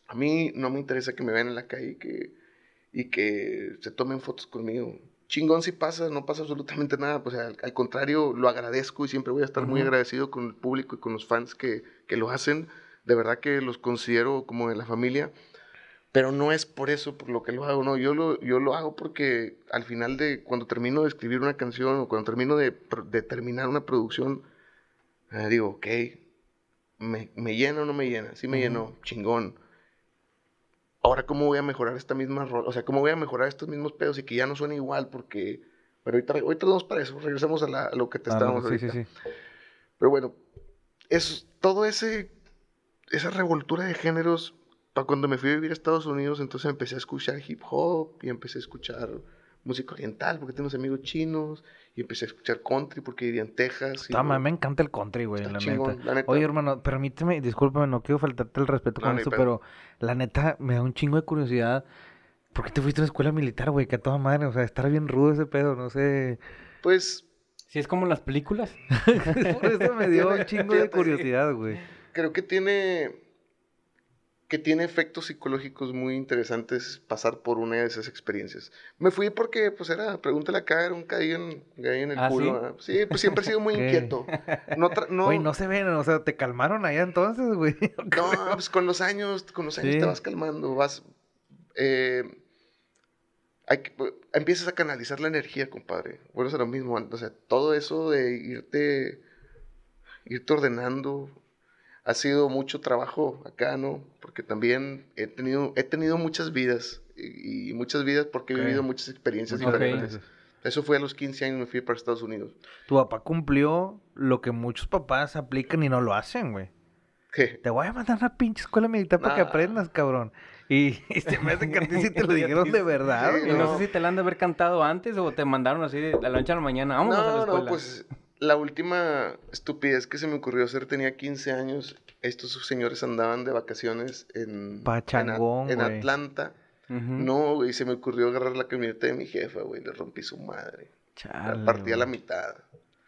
A mí no me interesa que me vean en la calle y que, y que se tomen fotos conmigo. Chingón si pasa, no pasa absolutamente nada. Pues al, al contrario, lo agradezco y siempre voy a estar muy Ujú. agradecido con el público y con los fans que, que lo hacen. De verdad que los considero como de la familia. Pero no es por eso por lo que lo hago, no. Yo lo, yo lo hago porque al final de cuando termino de escribir una canción o cuando termino de, de terminar una producción, eh, digo, ok, me, me llena o no me llena. Sí me Ujú. llenó, chingón. Ahora, ¿cómo voy a mejorar esta misma O sea, ¿cómo voy a mejorar estos mismos pedos y que ya no suene igual? Porque. Pero ahorita, ahorita vamos para eso. Regresamos a, la- a lo que te Ah, estábamos no, sí, ahorita. sí, sí. Pero bueno, es todo ese. Esa revoltura de géneros. Para cuando me fui a vivir a Estados Unidos, entonces empecé a escuchar hip hop y empecé a escuchar música oriental porque tengo unos amigos chinos y empecé a escuchar country porque vivía en Texas. y luego- me encanta el country, güey, Está la la neta. Oye, hermano, permíteme, discúlpame, no quiero faltarte el respeto No, con esto, pero la neta me da un chingo de curiosidad. ¿Por qué te fuiste a una escuela militar, güey? Que a toda madre, o sea, estar bien rudo ese pedo, no sé. Pues Si es como las películas. Por eso me dio un chingo de curiosidad, güey. creo que tiene que tiene efectos psicológicos muy interesantes pasar por una de esas experiencias. Me fui porque, pues era, pregúntale acá, era un caí en, caí en el ¿Ah, culo. sí? ¿ah? Sí, pues siempre he sido muy inquieto. No, Güey, no se ven, o sea, te calmaron allá entonces, güey. no, pues con los años, con los años Sí. te vas calmando, vas... eh, hay que- empiezas a canalizar la energía, compadre. Bueno, es lo mismo. O sea, todo eso de irte, irte ordenando, ha sido mucho trabajo acá, ¿no? Porque también he tenido, he tenido muchas vidas. Y, y muchas vidas porque Ok. he vivido muchas experiencias Muchas diferentes. Eso fue a los 15 años, me fui para Estados Unidos. Tu papá cumplió lo que muchos papás aplican y no lo hacen, güey. ¿Qué? Te voy a mandar a una pinche escuela militar para que Nah. aprendas, cabrón. Y, y se me hace que a ti sí te lo dijeron de verdad, Sí, Y no, no. sé si te la han de haber cantado antes o te mandaron así de la noche a la mañana. Vamos a la No, escuela. no, pues la última estupidez que se me ocurrió hacer tenía 15 años estos señores andaban de vacaciones en, en, Pachangón, en. Atlanta. No, güey, se me ocurrió agarrar la camioneta de mi jefa, güey, le rompí su madre. La Chale, partí a la mitad.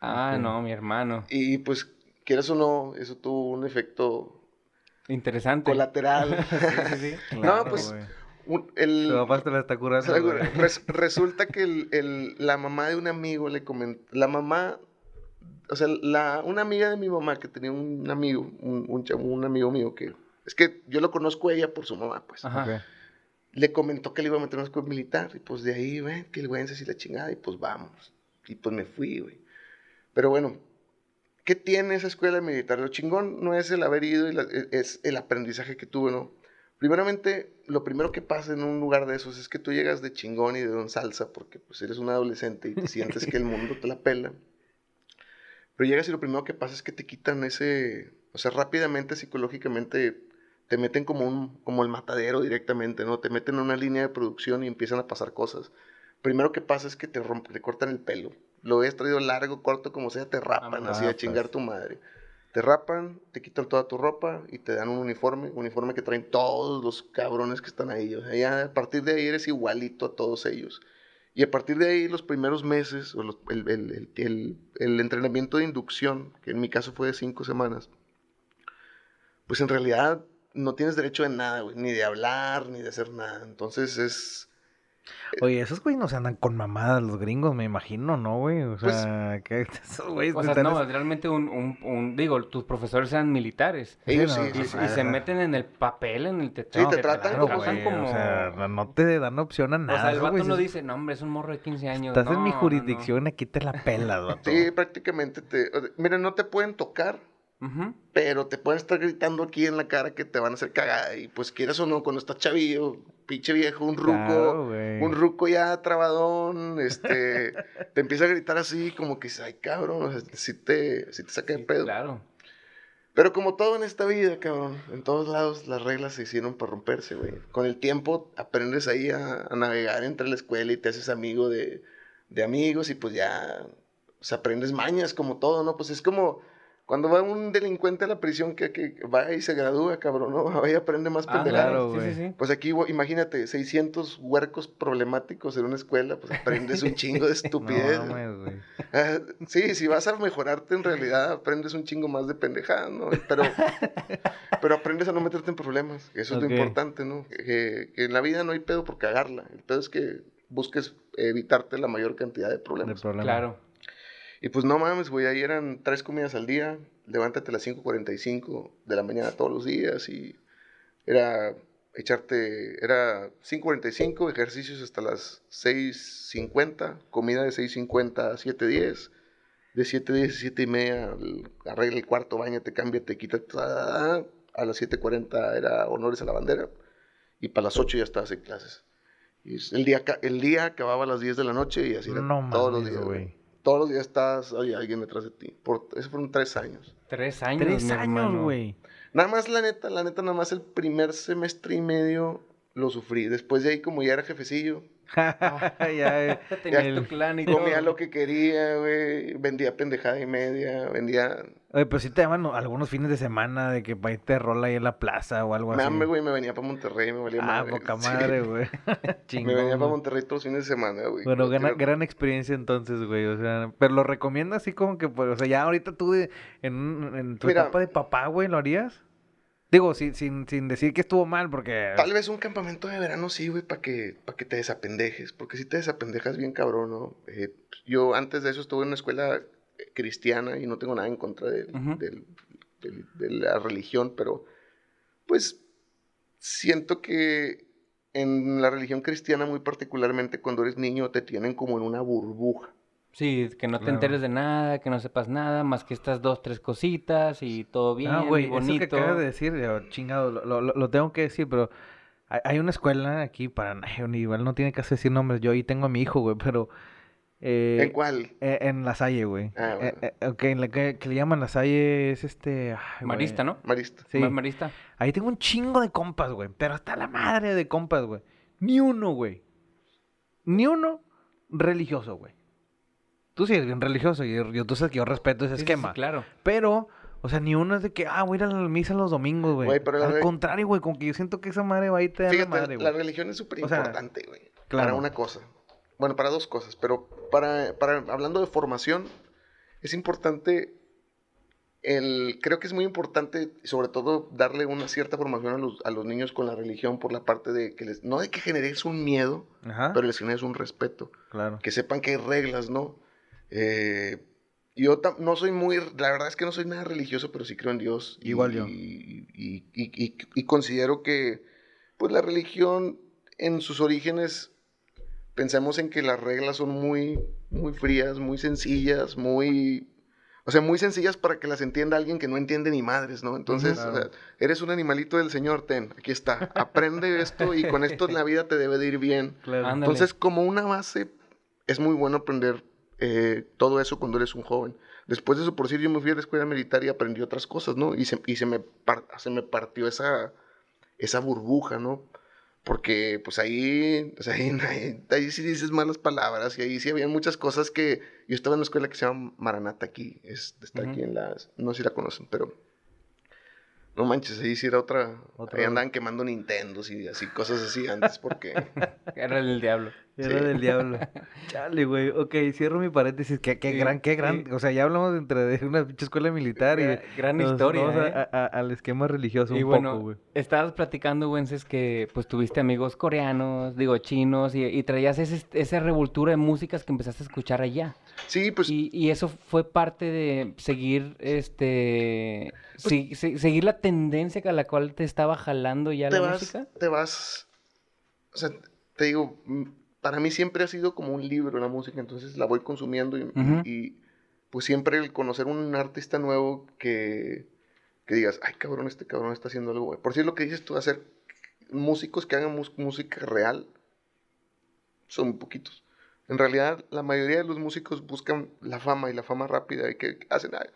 Ah, no, mi hermano. Y pues, quieras o no, eso tuvo un efecto Interesante. colateral. Sí, sí, sí. No, pues, güey. Un- el, Tu papá te la está curando. Res- resulta que el- el- la mamá de un amigo le comentó, la mamá, o sea, la, una amiga de mi mamá que tenía un amigo, un, un, chavo- un amigo mío que, es que yo lo conozco a ella por su mamá, pues, Ajá. Le comentó que le iba a meter en una escuela militar, y pues de ahí, ven, que el güey y la chingada, y pues vamos, y pues me fui, güey. Pero bueno, ¿qué tiene esa escuela militar? Lo chingón no es el haber ido, y la- e, es el aprendizaje que tuve, ¿no? Primeramente, lo primero que pasa en un lugar de esos es que tú llegas de chingón y de don salsa, porque pues eres un adolescente y te sientes que el mundo te la pela. Pero llegas y lo primero que pasa es que te quitan ese, o sea, rápidamente, psicológicamente, te meten como, un, como el matadero directamente, ¿no? Te meten en una línea de producción y empiezan a pasar cosas. Primero que pasa es que te, romp- te cortan el pelo. Lo has traído largo, corto, como sea, te rapan Ah, así a chingar tu madre. Te rapan, te quitan toda tu ropa y te dan un uniforme, uniforme que traen todos los cabrones que están ahí. O sea, ya a partir de ahí eres igualito a todos ellos. Y a partir de ahí, los primeros meses, el, el- el- entrenamiento de inducción, que en mi caso fue de cinco semanas, pues en realidad no tienes derecho de nada, ni de hablar, ni de hacer nada. Entonces es... Oye, esos güeyes no se andan con mamadas los gringos, me imagino, ¿no, güey? O Pues- sea, que esos güeyes O sea, no, realmente un, un, un- digo, tus profesores eran militares. Ellos no, sí, Y, sí, y se meten en el papel, en el te, Sí, te tratan como- güey, como... O sea, no- te dan opción a O nada. sea, el vato no es- dice, no, hombre, es un morro de 15 años. Estás en mi no, no. jurisdicción, aquí te la pelas, vato. Sí, prácticamente te... o sea, Mira, no te pueden tocar, Pero te pueden estar gritando aquí en la cara que te van a hacer cagada. Y pues quieras o no, cuando estás chavillo, pinche viejo, un ruco, Claro, un ruco ya trabadón, este, te empieza a gritar así como que, ay, cabrón, o sea, si te, si te saca de Sí, pedo. Claro. Pero como todo en esta vida, cabrón, en todos lados las reglas se hicieron para romperse, güey. Con el tiempo aprendes ahí a, a navegar entre la escuela y te haces amigo de, de amigos y pues ya, o sea, aprendes mañas como todo, ¿no? Pues es como cuando va un delincuente a la prisión que, que va y se gradúa, cabrón, ¿no? Va y aprende más Ah, pendejadas. claro, sí, güey. sí, sí. Pues aquí, imagínate, 600 huercos problemáticos en una escuela, pues aprendes un chingo de estupidez. No mames, güey. Ah, sí, si vas a mejorarte en realidad, aprendes un chingo más de pendejadas, ¿no? Pero, pero aprendes a no meterte en problemas. Eso es lo importante, ¿no? Que, que- en la vida no hay pedo por cagarla. El pedo es que busques evitarte la mayor cantidad de De problemas. problema. Claro. Y pues no mames, güey, ahí eran tres comidas al día. Levántate a las 5.45 de la mañana todos los días y era echarte, era 5.45, ejercicios hasta las 6.50, comida de 6.50 a 7.10. De 7.10 a 7 y media, arregla el cuarto, bañate, cámbiate, quítate. A las 7.40 era honores a la bandera. Y para las 8 ya estabas en clases. Y el día, el día acababa a las 10 de la noche y así era todos los días. güey. Todos los días estás, hay alguien detrás de ti. Por, eso fueron tres años. Tres años, Tres mi años, güey. Nada más, la neta, la neta, nada más el primer semestre y medio lo sufrí. Después de ahí, como ya era jefecillo, ya, eh, Tenías el- tu clan y todo. comía lo que quería, güey. Vendía pendejada y media, vendía... Oye, pero sí te llaman algunos fines de semana de que para irte rola ahí en la plaza o algo Me así. hambre, güey, me venía para Monterrey, me valía Ah, madre. poca madre, güey. Me venía para. Monterrey todos los fines de semana, güey. Bueno, gran, gran experiencia entonces, güey. O sea, pero lo recomiendo así como que, pues, o sea, ya ahorita tú de- en, en tu Mira. etapa de papá, güey, ¿lo harías? Digo, sin, sin, sin decir que estuvo mal, porque... Tal vez un campamento de verano sí, güey, para que, pa' que te desapendejes. Porque si te desapendejas bien cabrón, ¿no? Eh, yo antes de eso estuve en una escuela eh, cristiana y no tengo nada en contra de la religión, pero pues siento que en la religión cristiana muy particularmente cuando eres niño te tienen como en una burbuja. Sí, que no te Claro. enteres de nada, que no sepas nada, más que estas dos, tres cositas y todo bien, Ah, güey, y eso que bonito. acabas de decir, yo, chingado, lo, lo- lo tengo que decir, pero hay, hay una escuela aquí para... Igual no tiene que decir nombres, yo ahí tengo a mi hijo, güey, pero... eh, ¿En cuál? eh, en La Salle, güey. Ah, bueno. Eh, eh, ok, en la que, que le llaman La Salle es este... ay. Marista, ¿no? Marista. Sí. Ma- Marista. Ahí tengo un chingo de compas, güey. Pero hasta la madre de compas, güey. Ni uno, güey. Ni uno religioso, güey. Tú sí eres bien religioso y yo, tú sabes que yo respeto ese Sí, sí, sí, esquema. claro. Pero O sea, ni uno es de que, ah, voy a ir a la misa los domingos, güey. Güey, pero la Al re- contrario, güey, como que yo siento que esa madre va a irte a la madre, la güey. religión es súper O sea, importante, güey. claro. Para una cosa. Bueno, para dos cosas, pero para, para hablando de formación, es importante el, creo que es muy importante, sobre todo, darle una cierta formación a los, a los niños con la religión por la parte de que les, no de que generes un miedo, Ajá, pero les generes un respeto. claro. que sepan que hay reglas, ¿no? Eh, yo no soy muy, la verdad es que no soy nada religioso, pero sí creo en Dios. y- Igual yo. Y, y- y- y- y considero que, pues la religión en sus orígenes, pensemos en que las reglas son muy, muy frías, muy sencillas, muy... O sea, muy sencillas para que las entienda alguien que no entiende ni madres, ¿no? Entonces, Ujú. o sea, eres un animalito del Señor, ten, aquí está. Aprende esto y con esto en la vida te debe de ir bien. claro. Entonces, como una base, es muy bueno aprender eh, todo eso cuando eres un joven. Después de eso, por decir, yo me fui a la escuela militar y aprendí otras cosas, ¿no? Y se, y se, me, par- se me partió esa, esa burbuja, ¿no? Porque, pues ahí, sea, ahí, ahí- ahí sí dices malas palabras y ahí sí había muchas cosas que... Yo estaba en una escuela que se llama Maranata aquí, es, está aquí en las... No sé si la conocen, pero... No manches, ahí sí era otra... Otra- Ahí andaban quemando Nintendos y así, cosas así antes porque... Era el diablo. Era Sí. del diablo. Chale, güey. Ok, cierro mi paréntesis. Qué, qué Sí, gran, qué gran. sí. O sea, ya hablamos entre de una pinche escuela militar y. Gra- gran nos historia, vamos ¿eh? a- a- al esquema religioso Y un bueno, poco, güey. estabas platicando, Wences, que pues tuviste amigos coreanos, digo, chinos, y, y traías ese, esa revoltura de músicas que empezaste a escuchar allá. Sí, pues... Y, y eso fue parte de seguir, este, Pues si- seguir la tendencia a la cual te estaba jalando ya la vas, música. te vas, o sea, te digo, para mí siempre ha sido como un libro la música, entonces la voy consumiendo y, Ujú. y, pues siempre el conocer un artista nuevo que, que digas, ay cabrón, este cabrón está haciendo algo, güey". Por si lo que dices tú, hacer músicos que hagan música real, son poquitos. En realidad, la mayoría de los músicos buscan la fama y la fama rápida y que hacen, "Ay,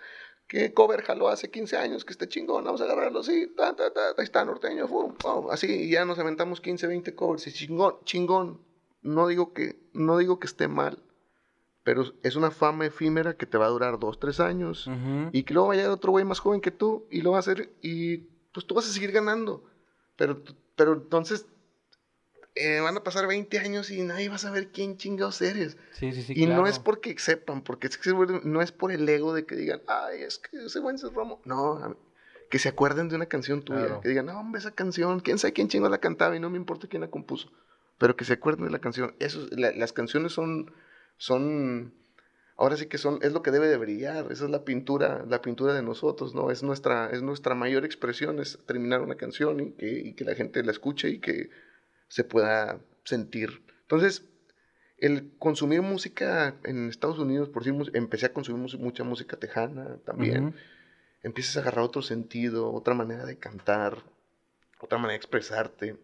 que cover jaló hace 15 años, que esté chingón, vamos a agarrarlo así, ta, ta, ta, ahí está, norteño, pum, así, y ya nos aventamos 15, 20 covers, y chingón, chingón, no digo que, no digo que esté mal, pero es una fama efímera que te va a durar 2, 3 años, Ujú. y que luego va a llegar otro güey más joven que tú, y lo va a hacer, y pues tú vas a seguir ganando, pero, pero entonces, eh, van a pasar 20 años y nadie va a saber quién chingados eres. Sí, sí, sí, Y no es porque sepan, porque es que no es por el ego de que digan, ay, es que ese buen Romo. No, que se acuerden de una canción tuya. Claro. Que digan, no, hombre, esa canción, quién sabe quién chingo la cantaba y no me importa quién la compuso. Pero que se acuerden de la canción. Eso, la- las canciones son, son, ahora sí que son, es lo que debe de brillar. Esa es la pintura, la pintura de nosotros, ¿no? Es nuestra, es nuestra mayor expresión, es terminar una canción y que, y que la gente la escuche y que se pueda sentir. Entonces, el consumir música en Estados Unidos, por decir, mus- empecé a consumir mucha música tejana también. Ujú. Empiezas a agarrar otro sentido, otra manera de cantar, otra manera de expresarte.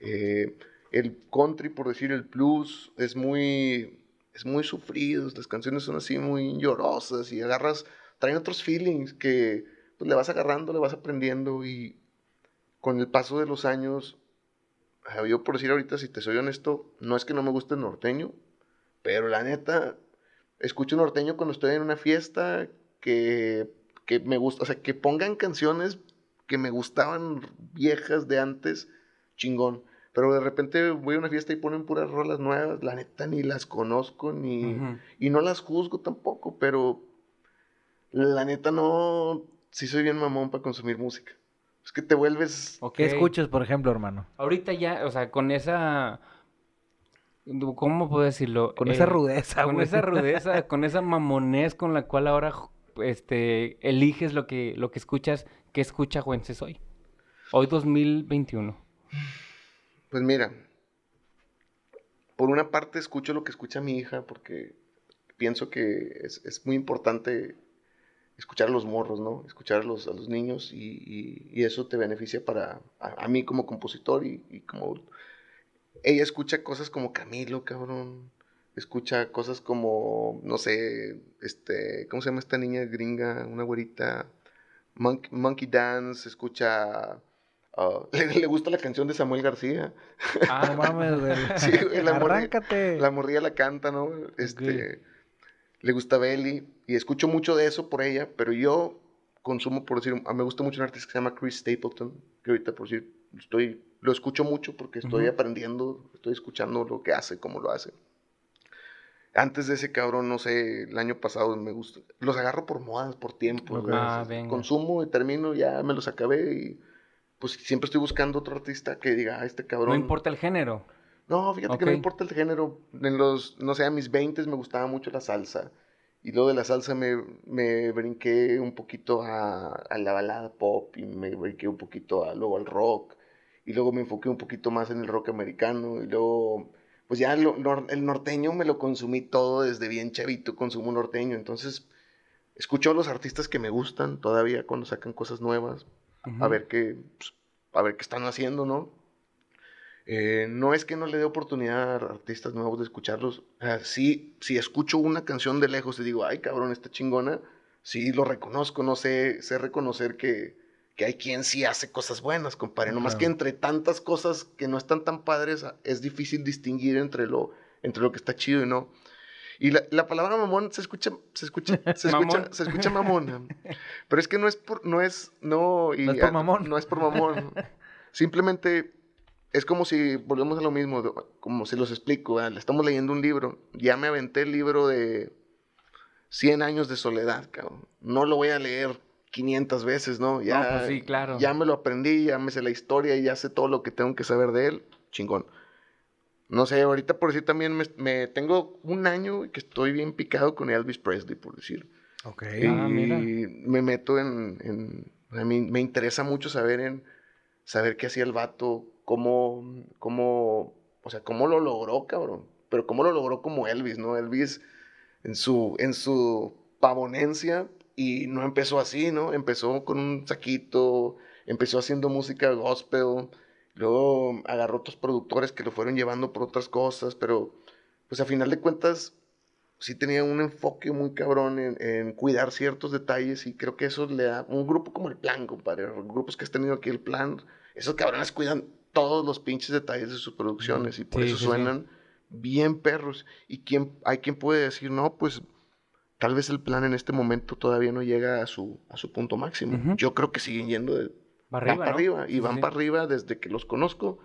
Eh, el country, por decir el blues, es muy, es muy sufrido. Las canciones son así muy llorosas y agarras, traen otros feelings que pues, le vas agarrando, le vas aprendiendo y con el paso de los años, ah, yo por decir ahorita, si te soy honesto, no es que no me guste el norteño, pero la neta, escucho norteño cuando estoy en una fiesta que, que me gusta, o sea, que pongan canciones que me gustaban viejas de antes, chingón. Pero de repente voy a una fiesta y ponen puras rolas nuevas, la neta ni las conozco ni y no las juzgo tampoco, pero la neta no, sí soy bien mamón para consumir música. Es que te vuelves Ok. ¿Qué escuchas, por ejemplo, hermano? Ahorita ya, o sea, con esa... ¿Cómo puedo decirlo? Con Eh, esa rudeza, Con güey. esa rudeza, con esa mamonez con la cual ahora este, eliges lo que, lo que escuchas. ¿Qué escucha Juences hoy? Hoy 2021. Pues mira, por una parte escucho lo que escucha mi hija porque pienso que es, es muy importante escuchar a los morros, ¿no? Escuchar a los, niños y, y- eso te beneficia para a, mí como compositor y, como... Ella escucha cosas como Camilo, cabrón. Escucha cosas como, no sé, este, ¿cómo se llama esta niña gringa? Una güerita. Monk- Monkey Dance, escucha... ah, le, le gusta la canción de Samuel García. No mames, güey. Sí, güey, la Arráncate. La morrilla la canta, ¿no? Este, Le gusta Belly y escucho mucho de eso por ella, pero yo consumo, por decir, me gusta mucho un artista que se llama Chris Stapleton, que ahorita, por decir, estoy, lo escucho mucho porque estoy aprendiendo, estoy escuchando lo que hace, cómo lo hace. Antes de ese cabrón, no sé, el año pasado me gusta. Los agarro por modas, por tiempo. Ah, consumo y termino, ya me los acabé y pues siempre estoy buscando otro artista que diga, ah, este cabrón. No importa el género. No, fíjate que no importa el género. En los, no sé, a mis 20 me gustaba mucho la salsa. Y luego de la salsa me, me brinqué un poquito a, a, la balada pop y me brinqué un poquito a, luego al rock. Y luego me enfoqué un poquito más en el rock americano. Y luego pues ya el norteño me lo consumí todo desde bien chavito, consumo norteño. Entonces, escucho a los artistas que me gustan todavía cuando sacan cosas nuevas, a ver qué, pues, a ver qué están haciendo, ¿no? Eh, no es que no le dé oportunidad a artistas nuevos de escucharlos. sí, si escucho una canción de lejos y digo, ay cabrón, está chingona, sí lo reconozco, no sé, sé reconocer que, que hay quien sí hace cosas buenas, compadre. Nomás que entre tantas cosas que no están tan padres, es difícil distinguir entre lo, entre lo que está chido y no. Y la, la palabra mamón se escucha, se escucha, se escucha, se escucha mamón. Pero es que no es por, no es, no, y, no es por mamón. No es por mamón. Simplemente es como si, volvemos a lo mismo, como si los explico, le estamos leyendo un libro, ya me aventé el libro de 100 años de soledad, cabrón. No lo voy a leer 500 veces, ¿no? Ya, pues sí, claro. Ya me lo aprendí, ya me sé la historia y ya sé todo lo que tengo que saber de él. Chingón. No sé, ahorita por decir también me, tengo un año que estoy bien picado con Elvis Presley, por decir. Ok. Y ah, me meto en, a mí me interesa mucho saber en saber qué hacía el vato, cómo, cómo, o sea, cómo lo logró, cabrón. Pero cómo lo logró como Elvis, ¿no? Elvis en su, en su pavonencia, y no empezó así, ¿no? Empezó con un saquito, empezó haciendo música gospel, luego agarró otros productores que lo fueron llevando por otras cosas, pero pues a final de cuentas sí tenía un enfoque muy cabrón en, cuidar ciertos detalles y creo que eso le da un grupo como el plan, compadre, grupos que has tenido aquí el plan, esos cabrones cuidan todos los pinches detalles de sus producciones y por eso suenan bien perros. Y quién, hay quien puede decir, no, pues tal vez el plan en este momento todavía no llega a su, a su punto máximo. Yo creo que siguen yendo de, para arriba, y van para arriba desde que los conozco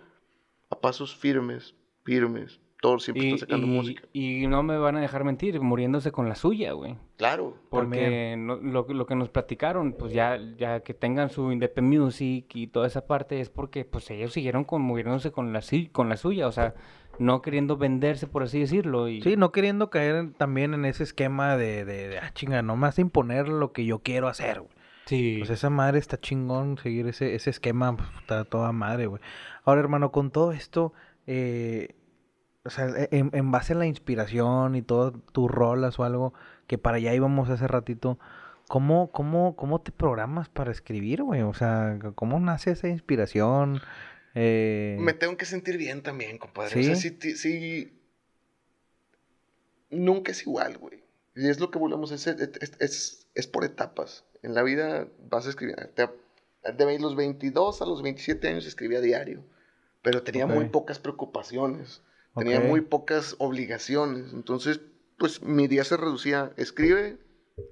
a pasos firmes, firmes. Todos siempre están sacando música. Y no me van a dejar mentir, muriéndose con la suya, güey. Claro. Porque lo, que nos platicaron, pues ya, ya que tengan su independent music y toda esa parte, es porque pues ellos siguieron con, muriéndose con la, con la suya. O sea, no queriendo venderse, por así decirlo. Y... Sí, no queriendo caer también en ese esquema de, de, de ah, chinga, nomás imponer lo que yo quiero hacer, güey. Sí. Pues esa madre está chingón, seguir ese, ese esquema, pues, está toda madre, güey. Ahora, hermano, con todo esto, eh, o sea, e, en, base a la inspiración y todo, tus rolas o algo, que para allá íbamos hace ratito, ¿cómo, cómo, cómo te programas para escribir, güey? O sea, ¿cómo nace esa inspiración? Eh, Me tengo que sentir bien también, compadre. O sea, sí, Nunca es igual, güey. Y es lo que volvemos a hacer. Es, es, por etapas. En la vida vas a escribir. De los 22 a los 27 años escribía diario. Pero tenía muy pocas preocupaciones. Tenía muy pocas obligaciones. Entonces, pues mi día se reducía. Escribe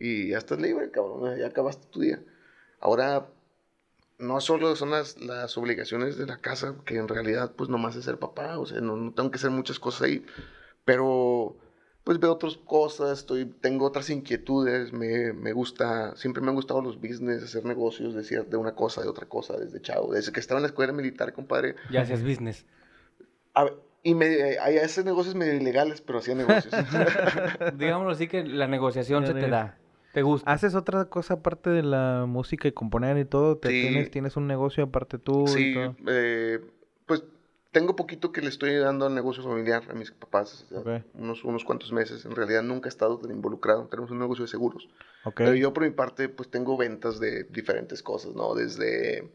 y ya estás libre, cabrón. Ya acabaste tu día. Ahora no solo son las, las, obligaciones de la casa, que en realidad pues nomás es ser papá, o sea, no, tengo que hacer muchas cosas ahí, pero pues veo otras cosas, estoy, tengo otras inquietudes, me, me gusta, siempre me han gustado los business, hacer negocios, decir de una cosa, de otra cosa, desde chavo, desde que estaba en la escuela militar, compadre. Ya hacías business. A y me, hay esos negocios medio ilegales, pero hacía negocios. Digámoslo así que la negociación se te da. ¿Te gusta? ¿Haces otra cosa aparte de la música y componer y todo? ¿Te tienes, ¿Tienes un negocio aparte tú? Sí, y todo? Eh, tengo poquito que le estoy dando al negocio familiar a mis papás, unos, unos cuantos meses. En realidad nunca he estado tan involucrado. Tenemos un negocio de seguros. Okay. Pero yo por mi parte pues tengo ventas de diferentes cosas, ¿no? Desde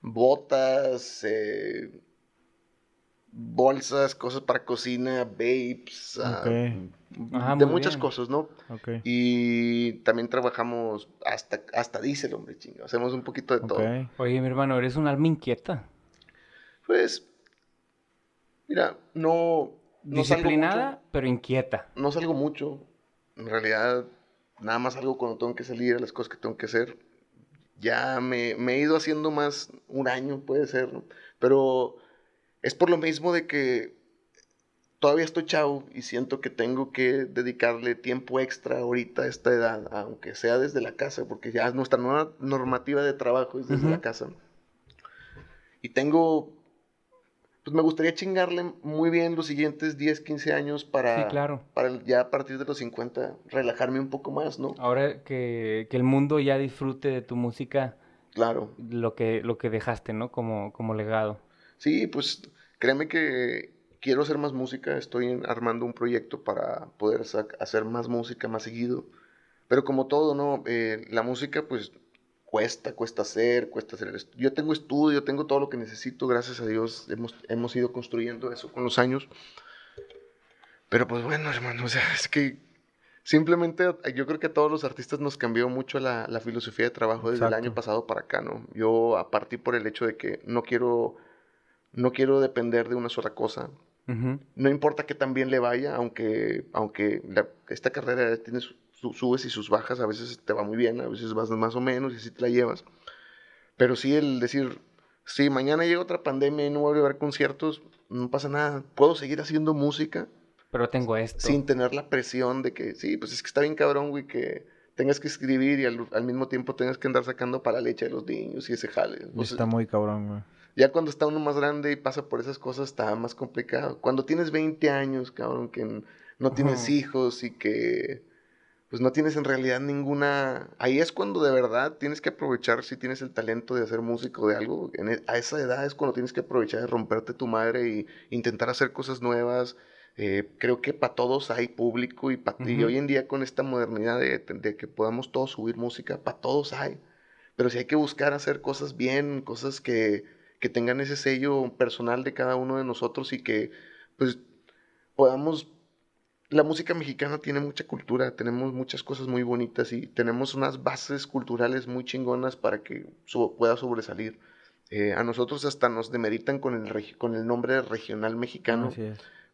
botas, eh, bolsas, cosas para cocina, vapes, ah, ah, de muchas cosas, ¿no? Y también trabajamos hasta, hasta diésel, hombre, chingo. Hacemos un poquito de todo. Oye, mi hermano, ¿eres un alma inquieta? Pues, mira, no... Disciplinada, pero inquieta. No salgo mucho. En realidad, nada más salgo cuando tengo que salir a las cosas que tengo que hacer. ya me, me he ido haciendo más un año, puede ser, ¿no? Pero es por lo mismo de que todavía estoy chavo y siento que tengo que dedicarle tiempo extra ahorita a esta edad, aunque sea desde la casa, porque ya nuestra nueva normativa de trabajo es desde la casa. Y tengo, pues me gustaría chingarle muy bien los siguientes 10, 15 años para, claro. para ya a partir de los 50 relajarme un poco más, ¿no? Ahora que, que el mundo ya disfrute de tu música. Claro. Lo que, lo que dejaste, ¿no? Como, como legado. Sí, pues créeme que quiero hacer más música, estoy armando un proyecto para poder hacer más música más seguido. Pero como todo, ¿no? Eh, la música, pues, cuesta, cuesta hacer, cuesta hacer. Yo tengo estudio, tengo todo lo que necesito, gracias a Dios hemos, hemos ido construyendo eso con los años. Pero pues bueno, hermano, o sea, es que simplemente yo creo que a todos los artistas nos cambió mucho la, la filosofía de trabajo desde el año pasado para acá, ¿no? Yo, a partir por el hecho de que no quiero, no quiero depender de una sola cosa. No importa que tan bien le vaya, aunque, aunque esta carrera tiene sus subes y sus bajas, a veces te va muy bien, a veces vas más o menos y así te la llevas. Pero sí el decir, si mañana llega otra pandemia y no voy a ver conciertos, no pasa nada, puedo seguir haciendo música. Pero tengo esto. Sin tener la presión de que, sí, pues es que está bien cabrón, güey, que tengas que escribir y al, mismo tiempo tengas que andar sacando para la leche de los niños y ese jale. está muy cabrón, güey. Ya cuando está uno más grande y pasa por esas cosas, está más complicado. Cuando tienes 20 años, cabrón, que no tienes hijos y que pues no tienes en realidad ninguna... Ahí es cuando de verdad tienes que aprovechar si tienes el talento de hacer músico de algo. E, a esa edad es cuando tienes que aprovechar de romperte tu madre y intentar hacer cosas nuevas. Eh, creo que para todos hay público y, hoy en día con esta modernidad de, de que podamos todos subir música, para todos hay. Pero si hay que buscar hacer cosas bien, cosas que que tengan ese sello personal de cada uno de nosotros y que pues podamos la música mexicana tiene mucha cultura, tenemos muchas cosas muy bonitas y tenemos unas bases culturales muy chingonas para que pueda sobresalir. Eh, a nosotros hasta nos demeritan con el, con el nombre regional mexicano,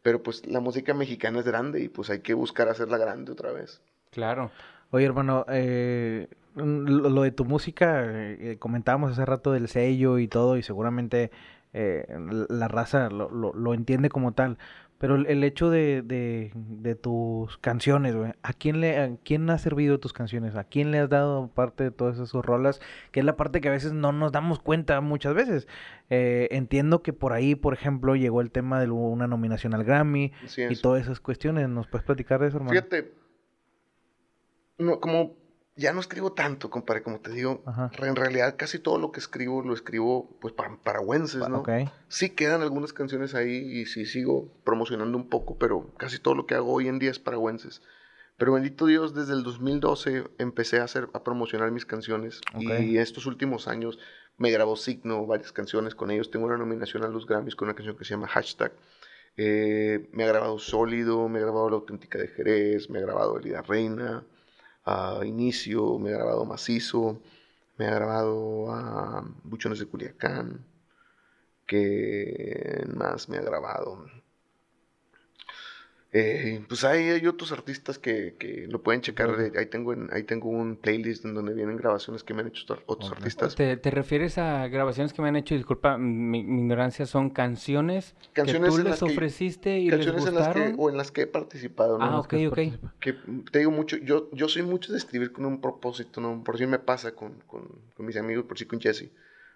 pero pues la música mexicana es grande y pues hay que buscar hacerla grande otra vez. Claro. Oye, hermano, eh, lo, de tu música, eh, comentábamos hace rato del sello y todo, y seguramente eh, la raza lo, lo, entiende como tal. Pero el, hecho de, de, tus canciones, güey, ¿a quién le a quién ha servido tus canciones? ¿A quién le has dado parte de todas esas rolas? Que es la parte que a veces no nos damos cuenta muchas veces. entiendo que por ahí, por ejemplo, llegó el tema de una nominación al Grammy y todas esas cuestiones. ¿Nos puedes platicar de eso, hermano? Fíjate, no, como ya no escribo tanto, compadre, como te digo. En realidad, casi todo lo que escribo lo escribo pues para paraguenses, ¿no? Sí quedan algunas canciones ahí y sí sigo promocionando un poco, pero casi todo lo que hago hoy en día es paraguenses. Pero bendito Dios, desde el 2012 empecé a hacer a promocionar mis canciones y estos últimos años me grabó Signo, varias canciones con ellos. Tengo una nominación a los Grammys con una canción que se llama Hashtag. Eh, me ha grabado Sólido, me ha grabado La Auténtica de Jerez, me ha grabado Elida Reina a Inicio, me ha grabado Macizo, me ha grabado a Buchones de Culiacán, que más me ha grabado. Eh, pues hay, otros artistas que, lo pueden checar. Ahí tengo, ahí tengo un playlist en donde vienen grabaciones que me han hecho otros artistas. ¿Te, refieres a grabaciones que me han hecho? Disculpa, mi, ignorancia, son canciones, canciones que tú les ofreciste y les gustaron? o en las que he participado. Ah, ok, ok. Que te digo mucho, yo, yo soy mucho de escribir con un propósito, ¿no? Por si me pasa con, con, con mis amigos, por si con Jesse.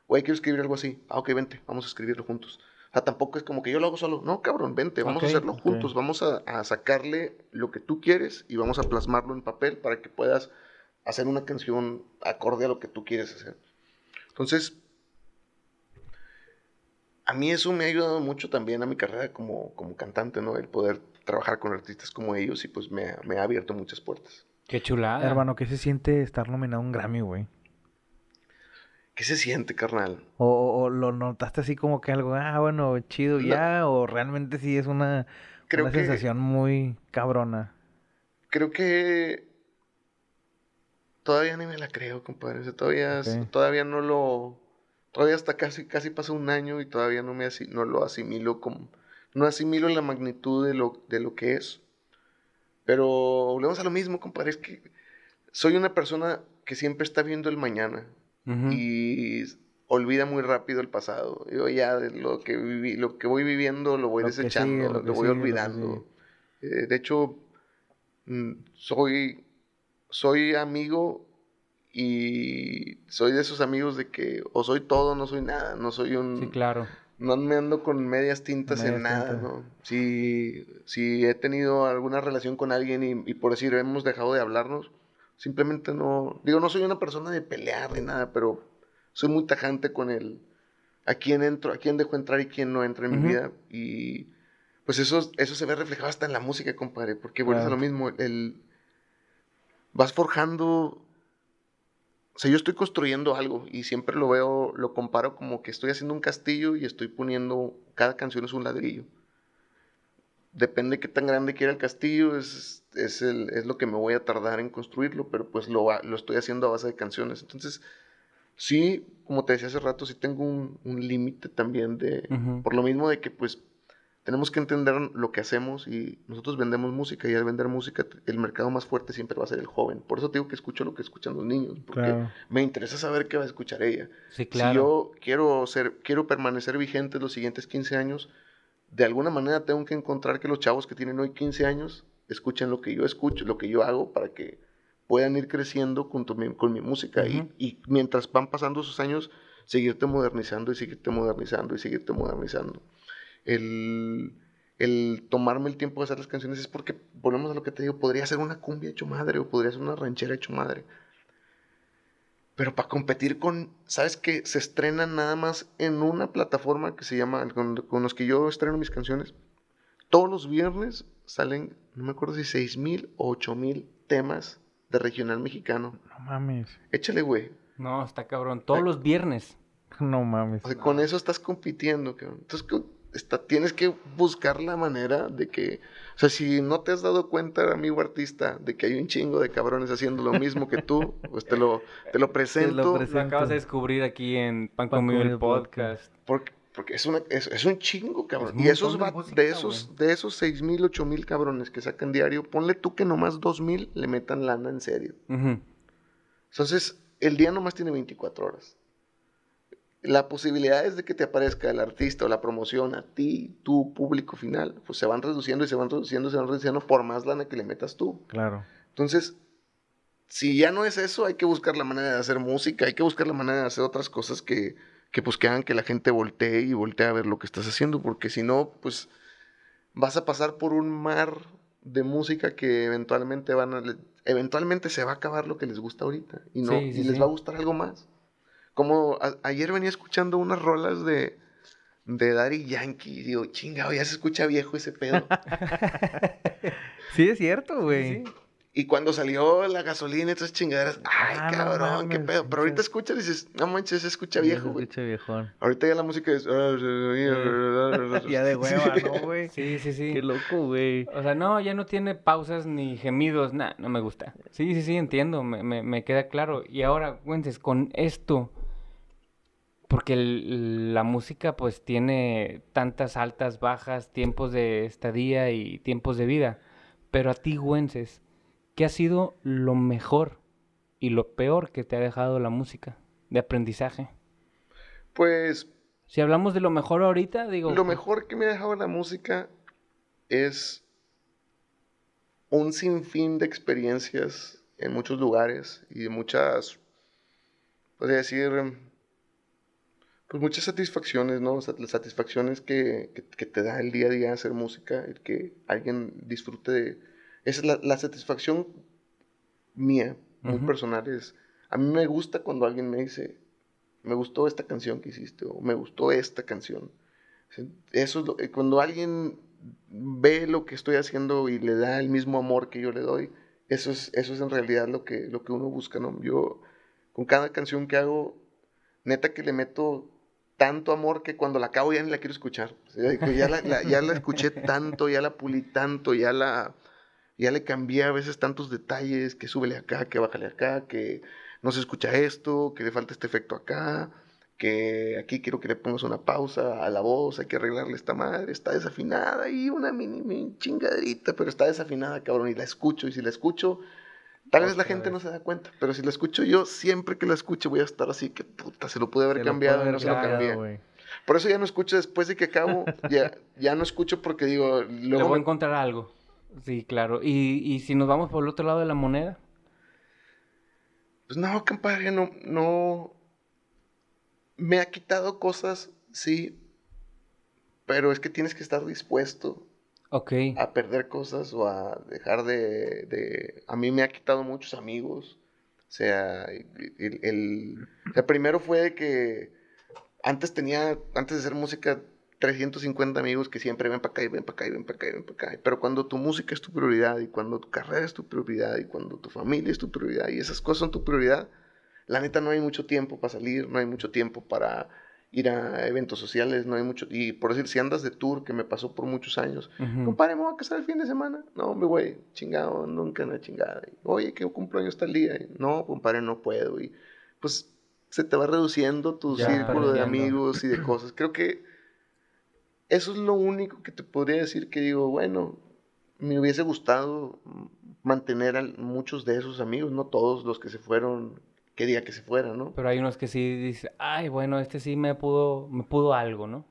Oye, quiero escribir algo así. Ah, ok, vente, vamos a escribirlo juntos. O sea, tampoco es como que yo lo hago solo. No, cabrón, vente, vamos a hacerlo juntos. Vamos a, sacarle lo que tú quieres y vamos a plasmarlo en papel para que puedas hacer una canción acorde a lo que tú quieres hacer. Entonces, a mí eso me ha ayudado mucho también a mi carrera como, como cantante, ¿no? El poder trabajar con artistas como ellos y pues me, me ha abierto muchas puertas. Qué chulada. Hermano, ¿qué se siente estar nominado a un Grammy, güey? ¿Qué se siente, carnal? O, lo notaste así como que algo, ah, bueno, chido ya, o realmente sí es una, sensación muy cabrona. Creo que todavía ni me la creo, compadre. todavía, todavía no lo. Todavía hasta casi, casi pasó un año y todavía no me no lo asimilo como. No asimilo la magnitud de lo, de lo que es. Pero volvemos a lo mismo, compadre. Es que soy una persona que siempre está viendo el mañana y olvida muy rápido el pasado. Yo ya lo que viví, lo que voy viviendo lo voy desechando, lo, que voy olvidando. Eh, de hecho, mm, soy, soy amigo y soy de esos amigos de que o soy todo, no soy nada, no soy un... Sí, claro. No me ando con medias tintas en nada, ¿no? Si, si he tenido alguna relación con alguien y, y, por decir hemos dejado de hablarnos, simplemente no... Digo, no soy una persona de pelear ni nada, pero soy muy tajante con el... A quién entro, a quién dejo entrar y quién no entra en mi vida. Y pues eso, eso se ve reflejado hasta en la música, compadre, porque bueno, es lo mismo, el... Vas forjando o sea, yo estoy construyendo algo y siempre lo veo, lo comparo como que estoy haciendo un castillo y estoy poniendo, cada canción es un ladrillo. Depende de qué tan grande quiera el castillo, es, es, el, es lo que me voy a tardar en construirlo, pero pues lo, lo estoy haciendo a base de canciones. Entonces, sí, como te decía hace rato, sí tengo un, un límite también de, por lo mismo de que pues tenemos que entender lo que hacemos y nosotros vendemos música y al vender música el mercado más fuerte siempre va a ser el joven. Por eso digo que escucho lo que escuchan los niños, porque me interesa saber qué va a escuchar ella. Sí, claro. Si yo quiero, ser, quiero permanecer vigente los siguientes 15 años, de alguna manera tengo que encontrar que los chavos que tienen hoy 15 años escuchen lo que yo escucho, lo que yo hago para que puedan ir creciendo junto con mi música y, y mientras van pasando sus años, seguirte modernizando y seguirte modernizando y seguirte modernizando el, el tomarme el tiempo de hacer las canciones es porque, volvemos a lo que te digo, podría ser una cumbia hecho madre o podría ser una ranchera hecho madre. Pero para competir con, ¿sabes que Se estrenan nada más en una plataforma que se llama, con, con los que yo estreno mis canciones. Todos los viernes salen, no me acuerdo si seis mil o ocho mil temas de regional mexicano. No mames. Échale, güey. No, está cabrón. Todos los viernes. No mames. O sea, con eso estás compitiendo, cabrón. Entonces, tienes que buscar la manera de que, o sea, si no te has dado cuenta, amigo artista, de que hay un chingo de cabrones haciendo lo mismo que tú, pues te lo, te lo presento. Lo, acabas de descubrir aquí en Pan, Conmigo el podcast. Porque, porque es, una, es, un chingo, cabrón. y esos de, esos, de esos 6 mil, 8 mil cabrones que sacan diario, ponle tú que nomás 2 mil le metan lana en serio. Entonces, el día nomás tiene 24 horas la posibilidad es de que te aparezca el artista o la promoción a ti, tu público final, pues se van reduciendo y se van reduciendo, se van reduciendo por más lana que le metas tú. Claro. Entonces, si ya no es eso, hay que buscar la manera de hacer música, hay que buscar la manera de hacer otras cosas que, que pues que hagan que la gente voltee y voltee a ver lo que estás haciendo, porque si no, pues vas a pasar por un mar de música que eventualmente van a, eventualmente se va a acabar lo que les gusta ahorita y no y les va a gustar algo más. Como ayer venía escuchando unas rolas de, de Daddy Yankee. Y digo, chingado, ya se escucha viejo ese pedo. sí, es cierto, güey. Y cuando salió la gasolina y esas chingaderas, ay, ah, cabrón, qué pedo. Pero ahorita escuchas y dices, no manches, se escucha viejo, güey. Se escucha viejón. Ahorita ya la música es. ya de hueva, ¿no, güey? Sí, sí, sí. Qué loco, güey. O sea, no, ya no tiene pausas ni gemidos, nada, no me gusta. Sí, sí, sí, entiendo, me, me, me queda claro. Y ahora, güentes, con esto porque la música pues tiene tantas altas, bajas, tiempos de estadía y tiempos de vida. Pero a ti, Güences, ¿qué ha sido lo mejor y lo peor que te ha dejado la música de aprendizaje? Pues... Si hablamos de lo mejor ahorita, digo... Lo mejor que me ha dejado la música es un sinfín de experiencias en muchos lugares y muchas, podría decir, pues muchas satisfacciones, ¿no? Las satisfacciones que, que, te da el día a día hacer música, el que alguien disfrute de... Es la, la satisfacción mía, muy personal. Es, a mí me gusta cuando alguien me dice, me gustó esta canción que hiciste, o me gustó esta canción. Eso es lo, eh, cuando alguien ve lo que estoy haciendo y le da el mismo amor que yo le doy, eso es, eso es en realidad lo que, lo que uno busca, ¿no? Yo, con cada canción que hago, neta que le meto tanto amor que cuando la acabo ya ni la quiero escuchar. ya, la, ya la escuché tanto, ya la pulí tanto, ya la ya le cambié a veces tantos detalles, que súbele acá, que bájale acá, que no se escucha esto, que le falta este efecto acá, que aquí quiero que le pongas una pausa a la voz, hay que arreglarle esta madre, está desafinada y una mini, mini pero está desafinada, cabrón, y la escucho, y si la escucho, Tal vez la gente no se da cuenta, pero si la escucho yo, siempre que la escucho voy a estar así, que puta, se lo pude haber cambiado y no se lo cambié. Por eso ya no escucho después de que acabo, ya, ya no escucho porque digo... Luego voy a encontrar algo. Sí, claro. ¿Y, ¿Y si nos vamos por el otro lado de la moneda? Pues no, compadre, no, no... Me ha quitado cosas, sí, pero es que tienes que estar dispuesto a perder cosas o a dejar de, A mí me ha quitado muchos amigos. O sea, el, el, primero fue que antes tenía, antes de hacer música, 350 amigos que siempre ven para acá y ven para acá y ven para acá y ven para acá. Pero cuando tu música es tu prioridad y cuando tu carrera es tu prioridad y cuando tu familia es tu prioridad y esas cosas son tu prioridad, la neta no hay mucho tiempo para salir, no hay mucho tiempo para ir a eventos sociales, no hay mucho. Y por decir, si andas de tour, que me pasó por muchos años, compadre, me voy a casar el fin de semana. No, me voy, chingado, nunca una chingada. Oye, que cumpleaños está el día. no, compadre, no puedo. Y pues se te va reduciendo tu círculo de amigos y de cosas. Creo que eso es lo único que te podría decir que digo, bueno, me hubiese gustado mantener a muchos de esos amigos, no todos los que se fueron quería que se fuera, ¿no? Pero hay unos que sí dicen, ay, bueno, este sí me pudo, me pudo algo, ¿no?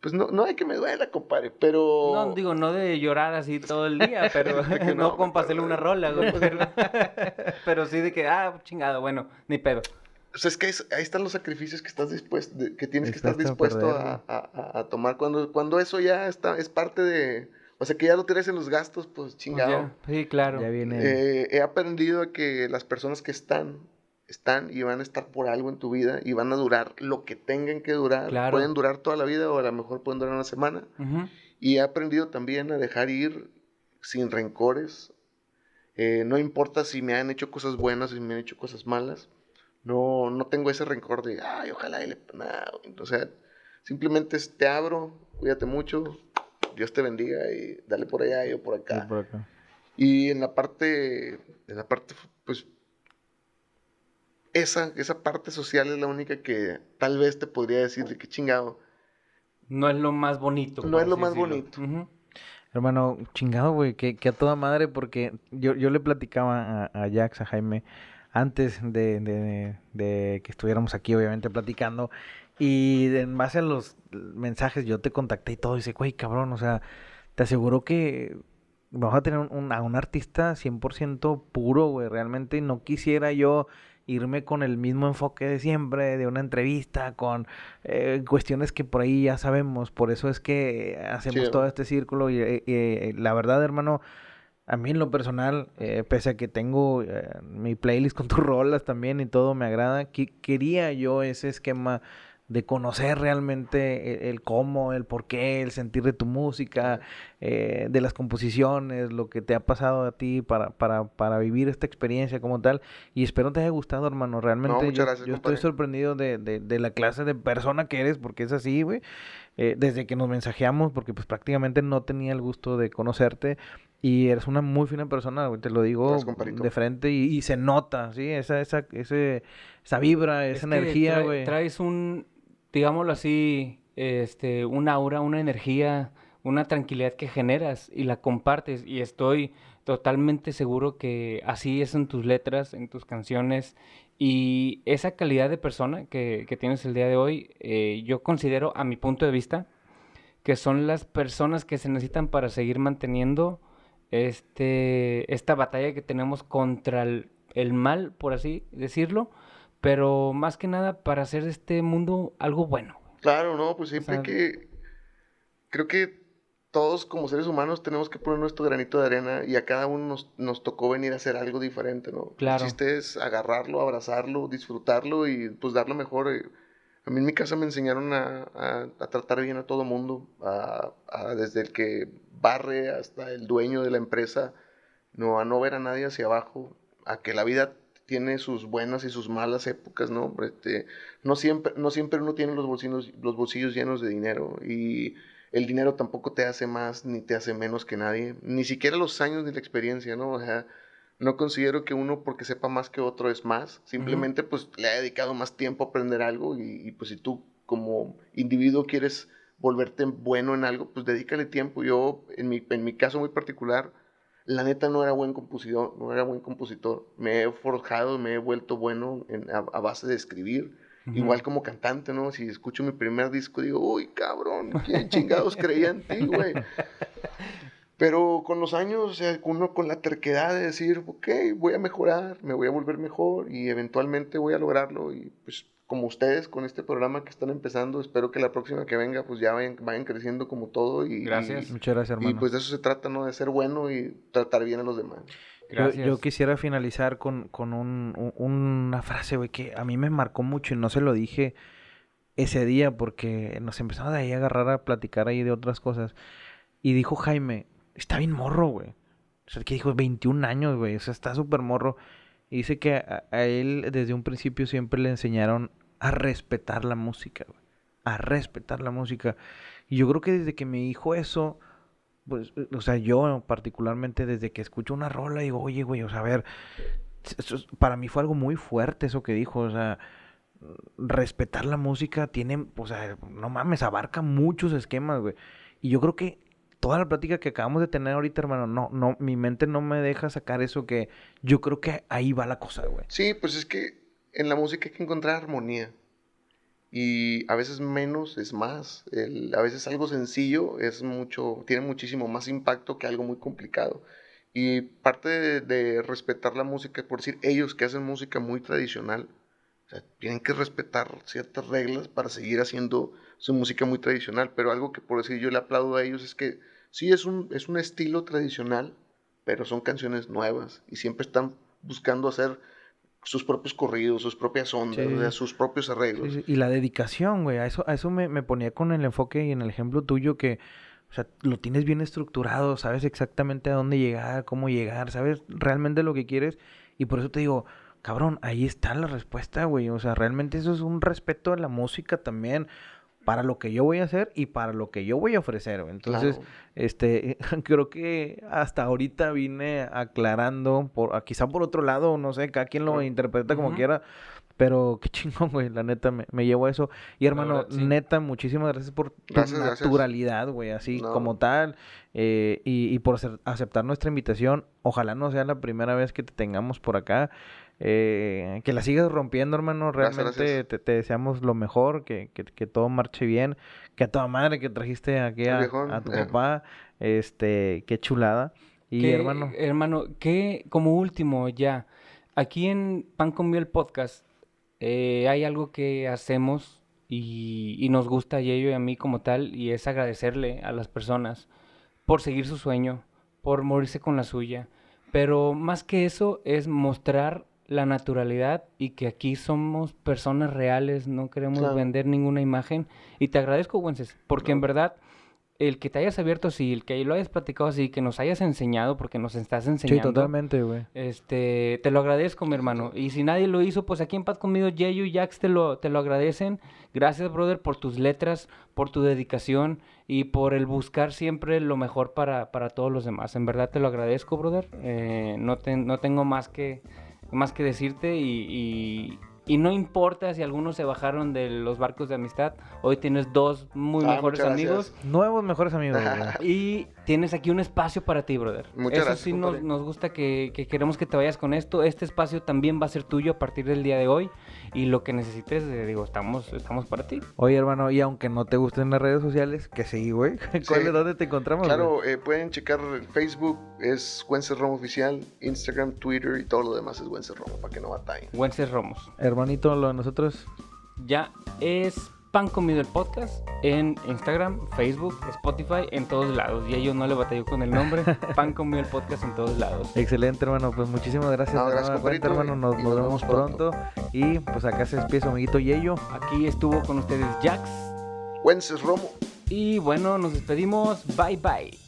Pues no, no hay que me duela, compadre, pero... No, digo, no de llorar así todo el día, pero no, no con pasarle una rola, güey. pero sí de que, ah, chingado, bueno, ni pedo. O sea, es que ahí están los sacrificios que estás dispuesto, que tienes que estar dispuesto a, a, a, tomar cuando, cuando eso ya está, es parte de... O sea, que ya lo tienes en los gastos, pues, pues chingado. sí, claro. Ya viene. Eh, he aprendido a que las personas que están están y van a estar por algo en tu vida y van a durar lo que tengan que durar. Pueden durar toda la vida o a lo mejor pueden durar una semana. Y he aprendido también a dejar ir sin rencores. Eh, no importa si me han hecho cosas buenas o si me han hecho cosas malas. No, no tengo ese rencor de, ay, ojalá y le... o sea, simplemente te abro, cuídate mucho, Dios te bendiga y dale por allá, yo por acá. por acá. Y en la parte, en la parte, pues esa, esa parte social es la única que tal vez te podría decir de qué chingado. No es lo más bonito. No es lo más bonito. Hermano, chingado, güey, que, a toda madre, porque yo, yo le platicaba a, a Jax, a Jaime, antes de, de, que estuviéramos aquí, obviamente, platicando, y en base a los mensajes yo te contacté y todo, y dice, güey, cabrón, o sea, te aseguro que vamos a tener un, a un artista 100% puro, güey, realmente no quisiera yo irme con el mismo enfoque de siempre, de una entrevista, con eh, cuestiones que por ahí ya sabemos. Por eso es que hacemos todo este círculo y, eh, eh, la verdad, hermano, a mí en lo personal, pese a que tengo mi playlist con tus rolas también y todo me agrada, que quería yo ese esquema de conocer realmente el, cómo, el por qué, el sentir de tu música, eh, de las composiciones, lo que te ha pasado a ti para, para, para vivir esta experiencia como tal. Y espero te haya gustado, hermano. Realmente yo, estoy sorprendido de, de, la clase de persona que eres, porque es así, güey. Eh, desde que nos mensajeamos, porque pues prácticamente no tenía el gusto de conocerte. Y eres una muy fina persona, güey, te lo digo de frente y, se nota, ¿sí? Esa, esa, ese, esa vibra, esa energía, güey. traes un, digámoslo así, este, una aura, una energía, una tranquilidad que generas y la compartes. Y estoy totalmente seguro que así es en tus letras, en tus canciones. Y esa calidad de persona que, tienes el día de hoy, eh, yo considero, a mi punto de vista, que son las personas que se necesitan para seguir manteniendo este, esta batalla que tenemos contra el mal, por así decirlo, pero más que nada para hacer de este mundo algo bueno. Claro, no, pues siempre que creo que todos como seres humanos tenemos que poner nuestro granito de arena y a cada uno nos, nos tocó venir a hacer algo diferente, ¿no? Claro. El chiste es agarrarlo, abrazarlo, disfrutarlo y pues dar lo mejor. A mí en mi casa me enseñaron a, a, tratar bien a todo mundo, a, desde el que barre hasta el dueño de la empresa, no, a no ver a nadie hacia abajo, a que la vida tiene sus buenas y sus malas épocas, ¿no? Este, no, siempre, no siempre uno tiene los bolsillos, los bolsillos llenos de dinero y el dinero tampoco te hace más ni te hace menos que nadie, ni siquiera los años ni la experiencia, ¿no? O sea, no considero que uno porque sepa más que otro es más, simplemente pues le ha dedicado más tiempo a aprender algo y, pues si tú como individuo quieres volverte bueno en algo, pues dedícale tiempo. Yo, en mi, en mi caso muy particular, la neta no era buen compositor, no era buen compositor. Me he forjado, me he vuelto bueno a, base de escribir. Igual como cantante, ¿no? Si escucho mi primer disco, digo, uy, cabrón, ¿quién chingados creía en ti, güey? Pero con los años, o sea, uno con la terquedad de decir, ok, voy a mejorar, me voy a volver mejor y eventualmente voy a lograrlo. Y pues como ustedes con este programa que están empezando, espero que la próxima que venga pues ya vayan, vayan creciendo como todo. Y, gracias. Muchas gracias, hermano. Y pues de eso se trata, ¿no? De ser bueno y tratar bien a los demás. Yo, yo, quisiera finalizar con, con un, una frase, güey, que a mí me marcó mucho y no se lo dije ese día porque nos empezamos de ahí a agarrar a platicar ahí de otras cosas. Y dijo Jaime, está bien morro, güey. O sea, que dijo 21 años, güey. O sea, está súper morro. Y dice que a, él desde un principio siempre le enseñaron a respetar la música, güey. A respetar la música. Y yo creo que desde que me dijo eso, pues, o sea, yo particularmente desde que escucho una rola digo, oye, güey, o sea, a ver, para mí fue algo muy fuerte eso que dijo, o sea, respetar la música tiene, o sea, no mames, abarca muchos esquemas, güey. Y yo creo que toda la plática que acabamos de tener ahorita, hermano, no, no, mi mente no me deja sacar eso que yo creo que ahí va la cosa, güey. Sí, pues es que en la música hay que encontrar armonía. Y a veces menos es más. a veces algo sencillo es mucho, tiene muchísimo más impacto que algo muy complicado. Y parte de, de respetar la música, por decir, ellos que hacen música muy tradicional, o sea, tienen que respetar ciertas reglas para seguir haciendo su música muy tradicional. Pero algo que por decir yo le aplaudo a ellos es que sí es un, es un estilo tradicional, pero son canciones nuevas y siempre están buscando hacer sus propios corridos, sus propias ondas, sus propios arreglos. Y la dedicación, güey, a eso, a eso me, me, ponía con el enfoque y en el ejemplo tuyo que, o sea, lo tienes bien estructurado, sabes exactamente a dónde llegar, cómo llegar, sabes realmente lo que quieres y por eso te digo, cabrón, ahí está la respuesta, güey. O sea, realmente eso es un respeto a la música también para lo que yo voy a hacer y para lo que yo voy a ofrecer. Entonces, este, creo que hasta ahorita vine aclarando, por, quizá por otro lado, no sé, cada quien lo interpreta como quiera, pero qué chingón, güey, la neta, me, me llevo eso. Y hermano, neta, muchísimas gracias por tu naturalidad, güey, así como tal, eh, y, y por aceptar nuestra invitación. Ojalá no sea la primera vez que te tengamos por acá. Eh, que la sigas rompiendo, hermano. Realmente Te, deseamos lo mejor, que, que, todo marche bien. Que a toda madre que trajiste aquí a, tu papá. Este, qué chulada. Y hermano. Hermano, que como último ya, aquí en Pan con Miel Podcast eh, hay algo que hacemos y, y nos gusta a ello y a mí como tal, y es agradecerle a las personas por seguir su sueño, por morirse con la suya. Pero más que eso es mostrar la naturalidad y que aquí somos personas reales, no queremos vender ninguna imagen. Y te agradezco, Wences, porque en verdad el que te hayas abierto así, el que lo hayas platicado así, que nos hayas enseñado, porque nos estás enseñando. Sí, totalmente, güey. Este, te lo agradezco, mi hermano. Y si nadie lo hizo, pues aquí en paz conmigo, Yeyo y Jax te lo, te lo agradecen. Gracias, brother, por tus letras, por tu dedicación y por el buscar siempre lo mejor para, para todos los demás. En verdad te lo agradezco, brother. Eh, no, no tengo más que más que decirte y, y, no importa si algunos se bajaron de los barcos de amistad, hoy tienes dos muy ah, mejores amigos. Nuevos mejores amigos. y tienes aquí un espacio para ti, brother. Muchas Eso sí nos, nos, gusta que, que, queremos que te vayas con esto. Este espacio también va a ser tuyo a partir del día de hoy. Y lo que necesites, eh, digo, estamos, estamos para ti. Oye, hermano, y aunque no te gusten las redes sociales, que sí, güey. ¿Cuál es dónde te encontramos? Claro, eh, pueden checar Facebook, es Wences Romo Oficial, Instagram, Twitter y todo lo demás es Wences Romo, para que no batallen. Wences Romos. Hermanito, lo de nosotros. Ya es Pan Comido el Podcast en Instagram, Facebook, Spotify, en todos lados. Y a ellos no le batalló con el nombre. Pan Comido el Podcast en todos lados. Excelente, hermano. Pues muchísimas gracias. No, gracias hermano. Nos, vemos, pronto. Y pues acá se despide su amiguito Yello. Aquí estuvo con ustedes Jax. Wences Romo. Y bueno, nos despedimos. Bye bye.